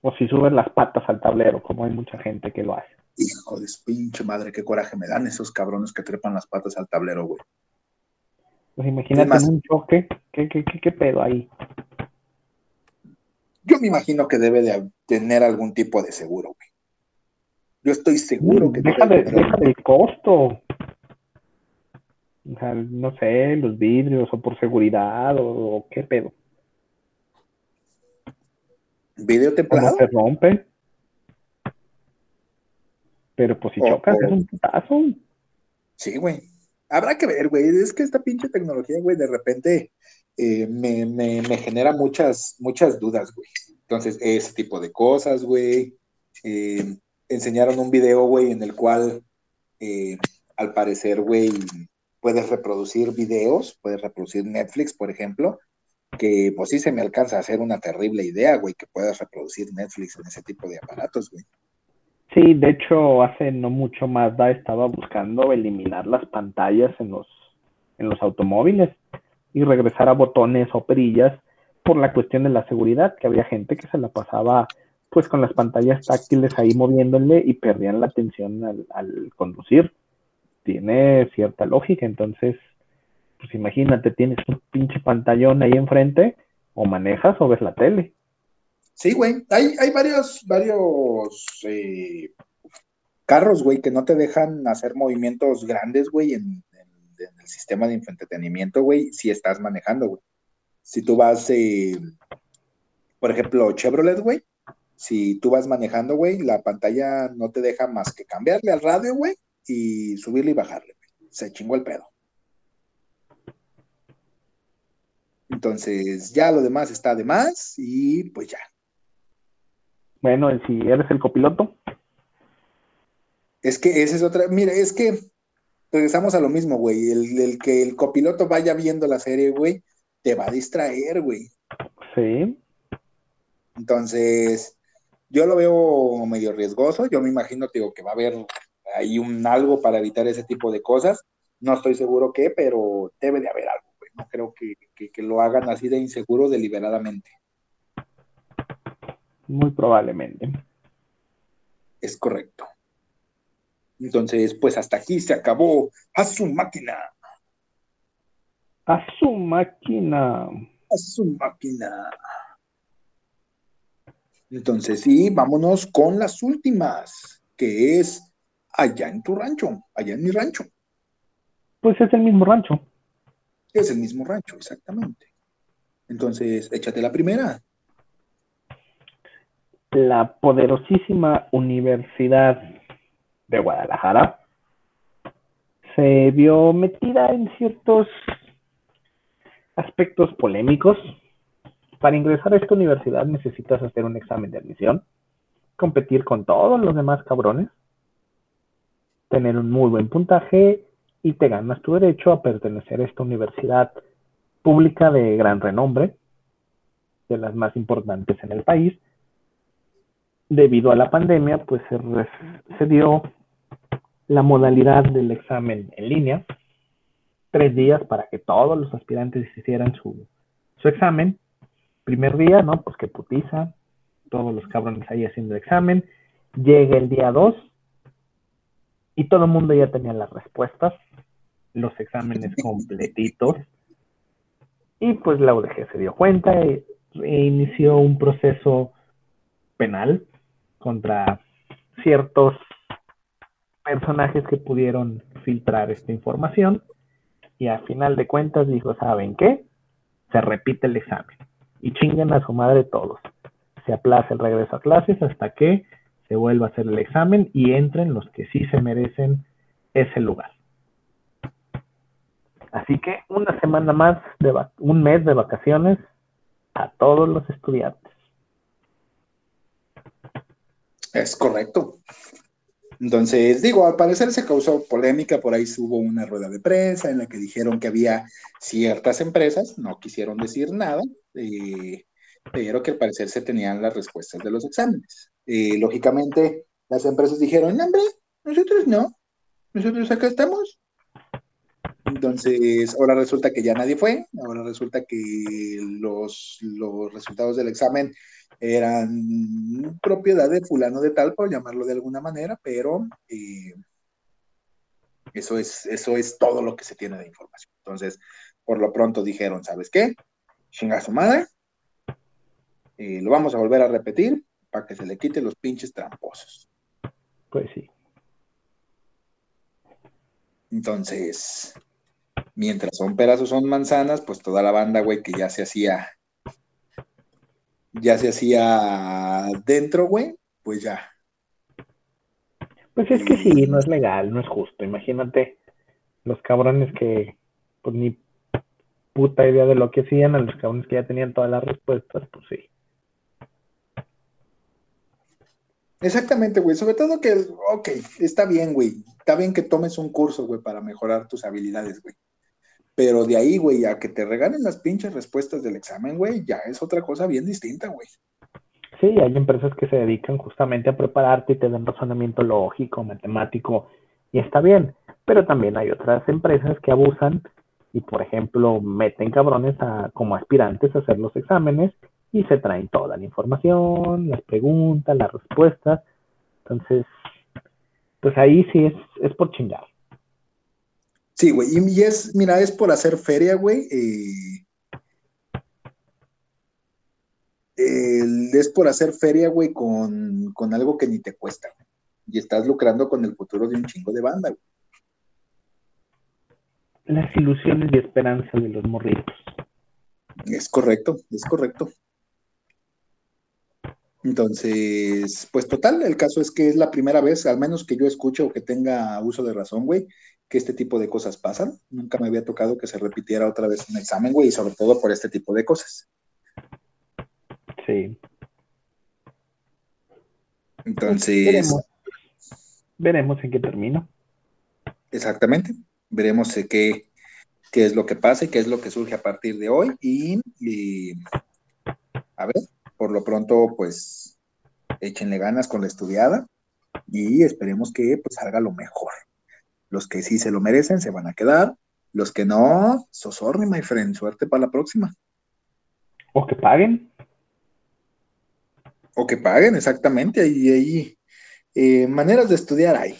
O si subes las patas al tablero, como hay mucha gente que lo hace. Hijo de pinche madre, qué coraje me dan esos cabrones que trepan las patas al tablero, güey. Pues imagínate un choque, ¿Qué, qué, qué, pedo ahí? Yo me imagino que debe de tener algún tipo de seguro, güey. Yo estoy seguro que... Deja, de, deja del costo. O sea, no sé, los vidrios o por seguridad o, qué pedo. ¿Vidrio templado? se rompe. Pero pues si chocas es un putazo. Sí, güey. Habrá que ver, güey. Es que esta pinche tecnología, güey, de repente eh, me, me, me, genera muchas, muchas dudas, güey. Entonces, ese tipo de cosas, güey. Eh, enseñaron un video, güey, en el cual, eh, al parecer, güey, puedes reproducir videos, puedes reproducir Netflix, por ejemplo, que pues sí se me alcanza a hacer una terrible idea, güey, que puedas reproducir Netflix en ese tipo de aparatos, güey. Sí, de hecho, hace no mucho más estaba buscando eliminar las pantallas en los, en los automóviles y regresar a botones o perillas por la cuestión de la seguridad, que había gente que se la pasaba pues con las pantallas táctiles ahí moviéndole y perdían la atención al, conducir. Tiene cierta lógica, entonces, pues imagínate, tienes un pinche pantallón ahí enfrente, o manejas o ves la tele. Sí, güey. Hay, hay varios, varios eh, carros, güey, que no te dejan hacer movimientos grandes, güey, en, el sistema de entretenimiento, güey, si estás manejando, güey. Si tú vas, eh, por ejemplo, Chevrolet, güey, si tú vas manejando, güey, la pantalla no te deja más que cambiarle al radio, güey, y subirle y bajarle, güey. Se chingó el pedo. Entonces, ya lo demás está de más y pues ya, bueno, si eres el copiloto. Es que esa es otra. Mira, es que regresamos a lo mismo, güey. El, que el copiloto vaya viendo la serie, güey, te va a distraer, güey. Sí. Entonces, yo lo veo medio riesgoso. Yo me imagino, digo, que va a haber ahí un algo para evitar ese tipo de cosas. No estoy seguro qué, pero debe de haber algo. No creo que, que lo hagan así de inseguro deliberadamente. Muy probablemente. Es correcto. Entonces, pues hasta aquí se acabó. A su máquina. A su máquina. A su máquina. Entonces, sí, vámonos con las últimas, que es allá en tu rancho, allá en mi rancho. Pues es el mismo rancho. Es el mismo rancho, exactamente. Entonces, échate la primera la poderosísima Universidad de Guadalajara se vio metida en ciertos aspectos polémicos. Para ingresar a esta universidad necesitas hacer un examen de admisión, competir con todos los demás cabrones, tener un muy buen puntaje y te ganas tu derecho a pertenecer a esta universidad pública de gran renombre, de las más importantes en el país, debido a la pandemia, pues se, dio la modalidad del examen en línea, tres días para que todos los aspirantes hicieran su, su examen. Primer día, ¿no? Pues que putiza, todos los cabrones ahí haciendo examen. Llega el día dos y todo el mundo ya tenía las respuestas, los exámenes completitos. Y pues la UDG se dio cuenta e, e inició un proceso penal contra ciertos personajes que pudieron filtrar esta información y a final de cuentas dijo, ¿saben qué? se repite el examen y chinguen a su madre todos. Se aplaza el regreso a clases hasta que se vuelva a hacer el examen y entren los que sí se merecen ese lugar. Así que una semana más, de un mes de vacaciones a todos los estudiantes. Es correcto. Entonces, digo, al parecer se causó polémica, por ahí hubo una rueda de prensa en la que dijeron que había ciertas empresas, no quisieron decir nada, eh, pero que al parecer se tenían las respuestas de los exámenes. Eh, lógicamente, las empresas dijeron, hombre, nosotros no, nosotros acá estamos. Entonces, ahora resulta que ya nadie fue, ahora resulta que los, los resultados del examen eran propiedad de fulano de tal, por llamarlo de alguna manera, pero eh, eso, es, eso es todo lo que se tiene de información. Entonces, por lo pronto dijeron, ¿sabes qué? Chinga su madre, eh, lo vamos a volver a repetir para que se le quite los pinches tramposos. Pues sí. Entonces, mientras son peras o son manzanas, pues toda la banda, güey, que ya se hacía ya se hacía dentro, güey, pues ya. Pues es que sí, no es legal, no es justo. Imagínate los cabrones que, pues ni puta idea de lo que hacían, a los cabrones que ya tenían todas las respuestas, pues sí. Exactamente, güey. Sobre todo que, ok, está bien, güey. Está bien que tomes un curso, güey, para mejorar tus habilidades, güey. Pero de ahí, güey, a que te regalen las pinches respuestas del examen, güey, ya es otra cosa bien distinta, güey. Sí, hay empresas que se dedican justamente a prepararte y te dan razonamiento lógico, matemático, y está bien. Pero también hay otras empresas que abusan y, por ejemplo, meten cabrones a, como aspirantes a hacer los exámenes y se traen toda la información, las preguntas, las respuestas. Entonces, pues ahí sí es, es por chingar. Sí, güey, y, es, mira, es por hacer feria, güey. Eh, es por hacer feria, güey, con, algo que ni te cuesta. Y estás lucrando con el futuro de un chingo de banda, güey. Las ilusiones y esperanzas de los morritos. Es correcto, es correcto. Entonces, pues total, el caso es que es la primera vez, al menos que yo escucho o que tenga uso de razón, güey, que este tipo de cosas pasan. Nunca me había tocado que se repitiera otra vez un examen, güey, y sobre todo por este tipo de cosas. Sí. Entonces. Veremos, veremos en qué termina. Exactamente. Veremos qué, qué es lo que pasa y qué es lo que surge a partir de hoy. y a ver, por lo pronto, pues, échenle ganas con la estudiada y esperemos que pues salga lo mejor. Los que sí se lo merecen se van a quedar, los que no, sosorne, my friend, suerte para la próxima. O que paguen. O que paguen, exactamente, y ahí eh, maneras de estudiar hay.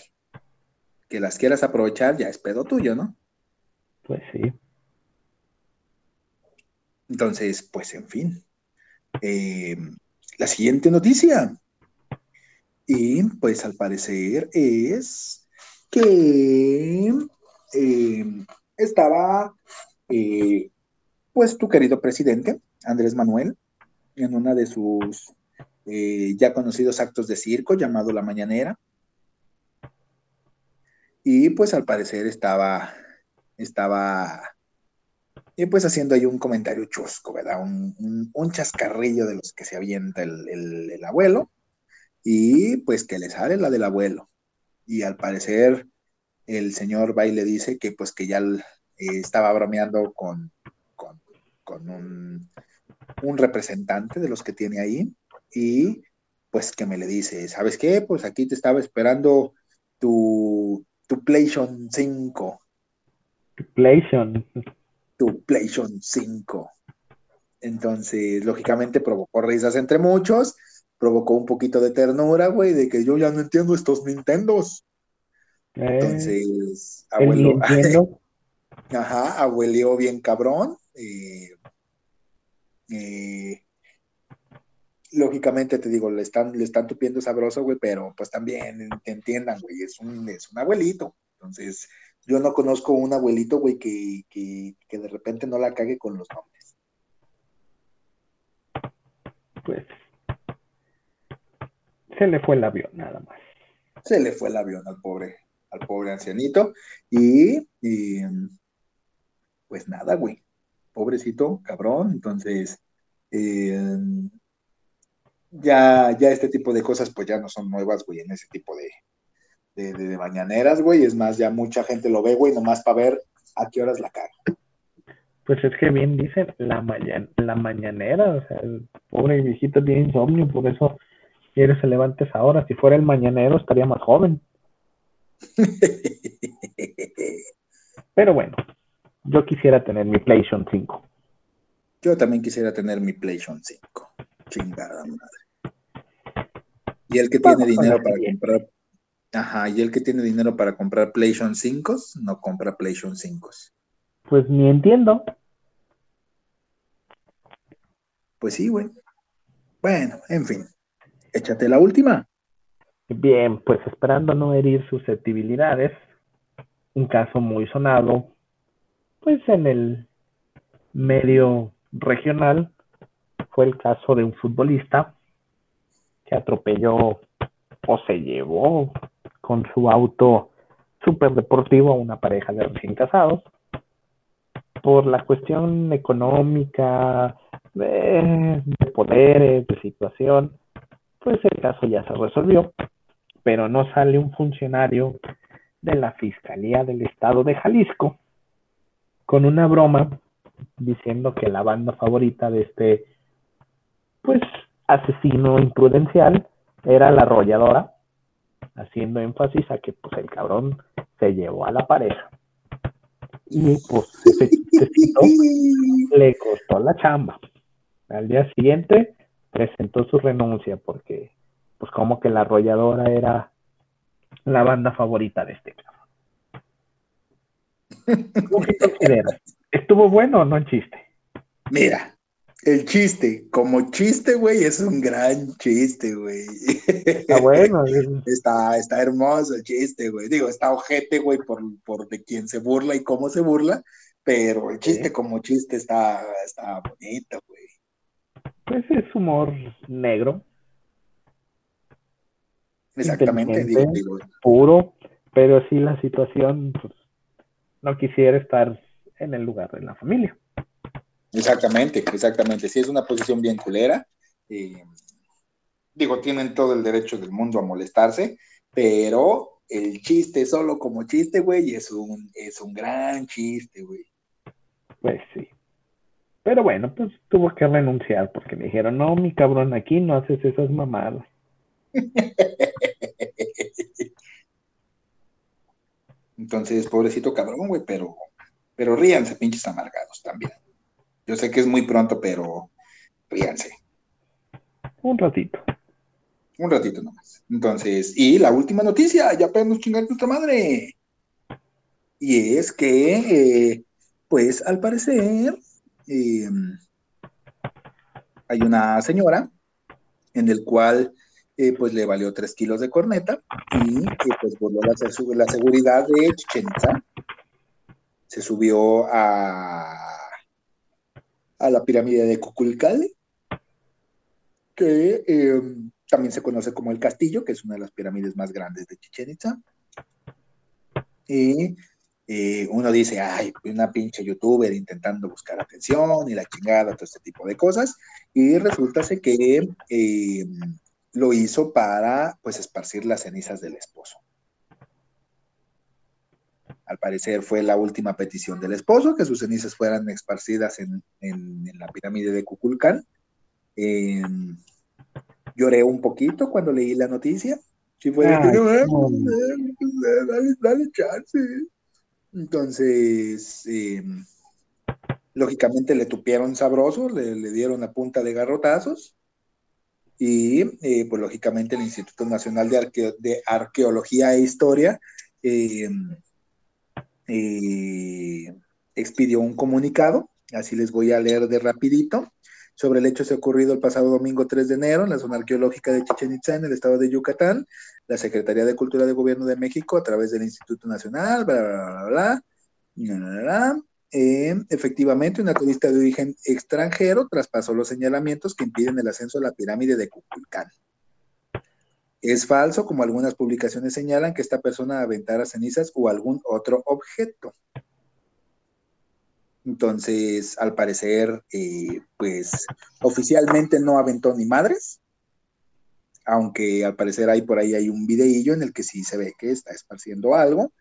Que las quieras aprovechar ya es pedo tuyo, ¿no? Pues sí. Entonces, pues en fin. Eh, la siguiente noticia. Y pues al parecer es que eh, estaba eh, pues tu querido presidente, Andrés Manuel, en una de sus ya conocidos actos de circo llamado La Mañanera. Y pues al parecer estaba, estaba y pues haciendo ahí un comentario chusco, ¿verdad? Un, chascarrillo de los que se avienta el, abuelo. Y pues que le sale la del abuelo. Y al parecer el señor Baile dice que pues que ya eh, estaba bromeando con, con, un, un, representante de los que tiene ahí. Y pues que me le dice, ¿sabes qué? Pues aquí te estaba esperando tu, tu PlayStation 5. PlayStation tu PlayStation 5. Entonces, lógicamente provocó risas entre muchos, provocó un poquito de ternura, güey, de que yo ya no entiendo estos Nintendos. Eh, Entonces, abuelo. Ajá, abuelo bien cabrón. Eh, eh, lógicamente te digo, le están, le están tupiendo sabroso, güey, pero pues también te entiendan, güey, es un, es un abuelito. Entonces, yo no conozco un abuelito, güey, que, de repente no la cague con los nombres. pues se le fue el avión, nada más. Se le fue el avión al pobre, al pobre ancianito. Y, y pues nada, güey. Pobrecito, cabrón. Entonces, eh, ya, ya este tipo de cosas, pues ya no son nuevas, güey, en ese tipo de, de, de, mañaneras, güey. Es más, ya mucha gente lo ve, güey, nomás para ver a qué horas la caga. Pues es que bien dicen la, mañana, la mañanera, o sea, el pobre viejito tiene insomnio, por eso quiere se levantes ahora. Si fuera el mañanero estaría más joven. Pero bueno, yo quisiera tener mi PlayStation 5. Yo también quisiera tener mi PlayStation 5. Chingada madre. Y el que tiene dinero para comprar. Ajá, y el que tiene dinero para comprar PlayStation 5 no compra PlayStation 5. Pues ni entiendo. Pues sí, güey. Bueno, en fin. Échate la última. Bien, pues esperando no herir susceptibilidades, un caso muy sonado, pues en el medio regional, fue el caso de un futbolista que atropelló o se llevó con su auto superdeportivo a una pareja de recién casados por la cuestión económica, de, de poderes, de situación, pues el caso ya se resolvió, pero no sale un funcionario de la Fiscalía del Estado de Jalisco con una broma diciendo que la banda favorita de este pues asesino imprudencial era la arrolladora, haciendo énfasis a que pues el cabrón se llevó a la pareja. Y pues ese chistecito le costó la chamba. Al día siguiente presentó su renuncia porque pues como que la arrolladora era la banda favorita de este cabrón. ¿Estuvo bueno o no el chiste? Mira, el chiste, como chiste, güey, es un gran chiste, güey. Está bueno. está, está hermoso el chiste, güey. Digo, está ojete, güey, por, por de quién se burla y cómo se burla, pero el chiste como chiste está, está bonito, güey. Pues es humor negro. Exactamente, digo, digo. Puro, pero sí la situación, pues, no quisiera estar en el lugar de la familia. Exactamente, exactamente. Sí, es una posición bien culera. Eh, digo, tienen todo el derecho del mundo a molestarse, pero el chiste solo como chiste, güey, es un, es un gran chiste, güey. Pues sí. Pero bueno, pues tuvo que renunciar porque me dijeron, no, mi cabrón, aquí no haces esas mamadas. Entonces, pobrecito cabrón, güey, pero, pero ríanse, pinches amargados también. Yo sé que es muy pronto, pero ríanse. Un ratito. Un ratito nomás. Entonces, y la última noticia, ya podemos chingar nuestra madre. Y es que, eh, pues al parecer, eh, hay una señora en el cual eh, pues le valió tres kilos de corneta y pues volvió a hacer la seguridad de Chichen Itza. Se subió a a la pirámide de Cuculcale, que em, también se conoce como el castillo, que es una de las pirámides más grandes de Chichen Itza. Y eh, uno dice, ay, una pinche youtuber intentando buscar atención y la chingada, todo este tipo de cosas. Y resulta que em, lo hizo para, pues, esparcir las cenizas del esposo. Al parecer fue la última petición del esposo, que sus cenizas fueran esparcidas en, la pirámide de Cuculcán. Em, lloré un poquito cuando leí la noticia. Sí fue dale, dale chance. Entonces, em, lógicamente le tupieron sabroso, le, dieron a punta de garrotazos. Y eh, pues lógicamente el Instituto Nacional de, de Arqueología e Historia eh, eh, expidió un comunicado, así les voy a leer de rapidito, sobre el hecho se ha ocurrido el pasado domingo 3 de enero en la zona arqueológica de Chichen Itza, en el estado de Yucatán, la Secretaría de Cultura de Gobierno de México, a través del Instituto Nacional, bla, bla, bla, bla, bla, bla, eh, efectivamente, una turista de origen extranjero traspasó los señalamientos que impiden el ascenso a la pirámide de Cuculcán. Es falso, como algunas publicaciones señalan, que esta persona aventara cenizas o algún otro objeto. Entonces, al parecer, eh, pues oficialmente no aventó ni madres, aunque al parecer hay por ahí hay un videillo en el que sí se ve que está esparciendo algo.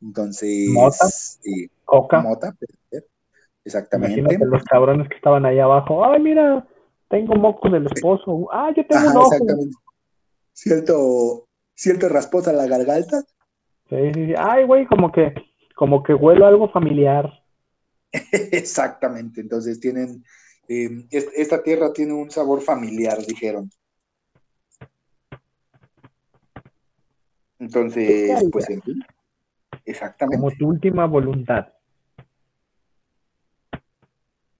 Entonces, ¿Mota? eh, Coca. mota, exactamente. Imagínate los cabrones que estaban ahí abajo. Ay, mira, tengo moco del esposo. Ah, yo tengo Ajá, un ojo. exactamente. Cierto, cierto rasposa a la garganta. Sí, sí, sí. Ay, güey, como que, como que huelo algo familiar. Exactamente. Entonces tienen, eh, es- esta tierra tiene un sabor familiar, dijeron. Entonces, pues en fin. Exactamente. Como tu última voluntad.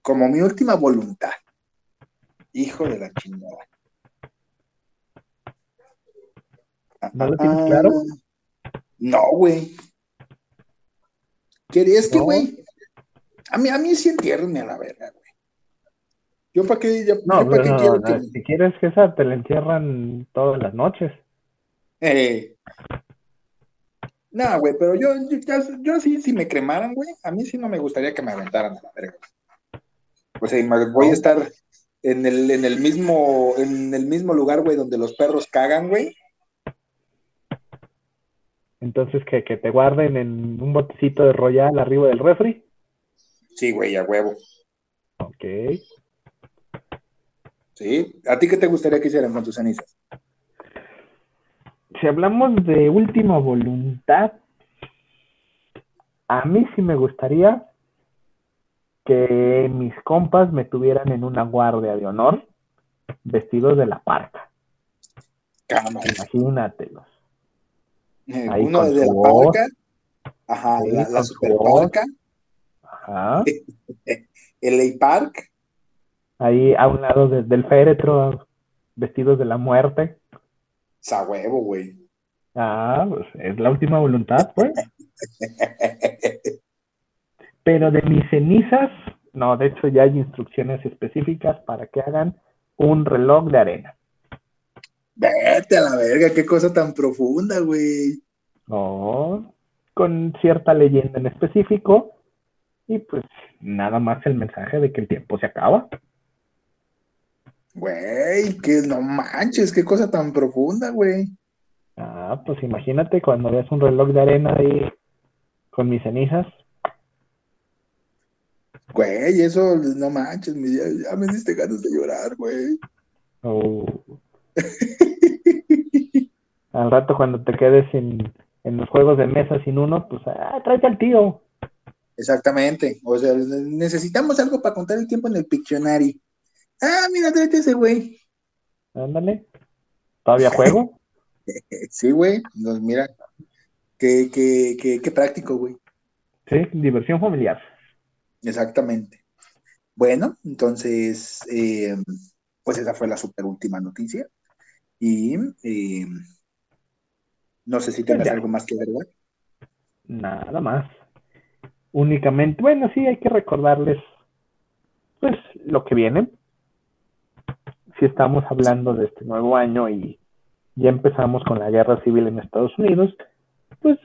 Como mi última voluntad. Hijo de la chingada. ¿No lo tienes Ah, claro? No, güey. ¿Qué- Es que, No. güey, a mí, a mí sí entiérrenme a la verga, güey. Yo para qué, yo, No, yo pa' qué no, quiero que... si quieres que esa te la entierran todas las noches. Eh, No, güey, pero yo, yo, yo sí, si me cremaran, güey, a mí sí no me gustaría que me aventaran a la verga. O sea, voy a estar en el, en el mismo, en el mismo lugar, güey, donde los perros cagan, güey. Entonces que, que te guarden en un botecito de Royal arriba del refri. Sí, güey, a huevo. Ok. Sí. ¿A ti qué te gustaría que hicieran con tus cenizas? Si hablamos de última voluntad, a mí sí me gustaría que mis compas me tuvieran en una guardia de honor vestidos de la parca. Imagínatelos. Eh, Ahí Uno de la su voz. parca. Ajá, la, la con su super voz. parca. Ajá. LA Park. Ahí a un lado de- del féretro, vestidos de la muerte. Sa huevo, güey. Ah, pues es la última voluntad, pues. Pero de mis cenizas, no, de hecho ya hay instrucciones específicas para que hagan un reloj de arena. Vete a la verga, qué cosa tan profunda, güey. No, con cierta leyenda en específico. Y pues nada más el mensaje de que el tiempo se acaba. Güey, que no manches, qué cosa tan profunda, güey. Ah, pues imagínate cuando veas un reloj de arena ahí con mis cenizas. Güey, eso, no manches, ya, ya me diste ganas de llorar, güey. O al rato cuando te quedes sin, en los juegos de mesa sin uno, pues ah, tráete al tío. Exactamente. O sea, necesitamos algo para contar el tiempo en el Pictionary. Ah, mira, tráete ese, güey. Ándale. ¿Todavía juego? Sí, güey. No, mira, qué, qué, qué, qué práctico, güey. Sí, diversión familiar. Exactamente. Bueno, entonces, eh, pues esa fue la super última noticia. Y eh, no sé si tengas algo más que agregar. Nada más. Únicamente, bueno, sí, hay que recordarles, pues, lo que viene. Si estamos hablando de este nuevo año y ya empezamos con la guerra civil en Estados Unidos, pues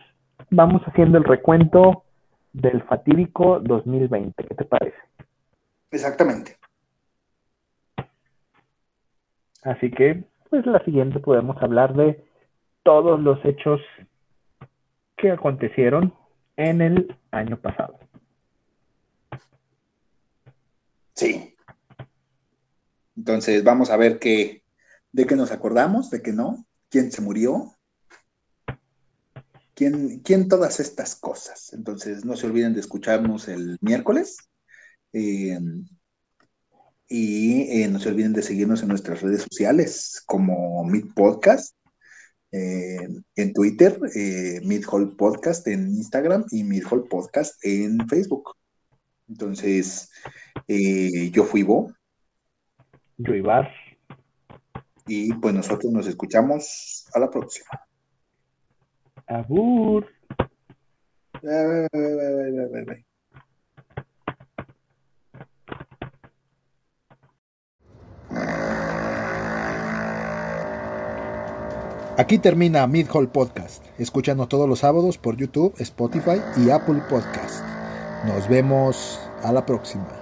vamos haciendo el recuento del fatídico 2020. ¿Qué te parece? Exactamente. Así que, pues la siguiente podemos hablar de todos los hechos que acontecieron en el año pasado. Sí. Entonces, vamos a ver qué, de qué nos acordamos, de qué no, quién se murió, quién, quién todas estas cosas. Entonces, no se olviden de escucharnos el miércoles. eh, y eh, no se olviden de seguirnos en nuestras redes sociales como Meet Podcast, eh, en Twitter, eh, Meet Hall Podcast en Instagram y Meet Hall Podcast en Facebook. Entonces, eh, yo fui Bo Yo Ibar. y pues nosotros nos escuchamos a la próxima. Abur. Bye, bye, bye, bye, bye, bye, bye. Aquí termina Mid Hall Podcast. Escúchanos todos los sábados por YouTube, Spotify y Apple Podcast. Nos vemos a la próxima.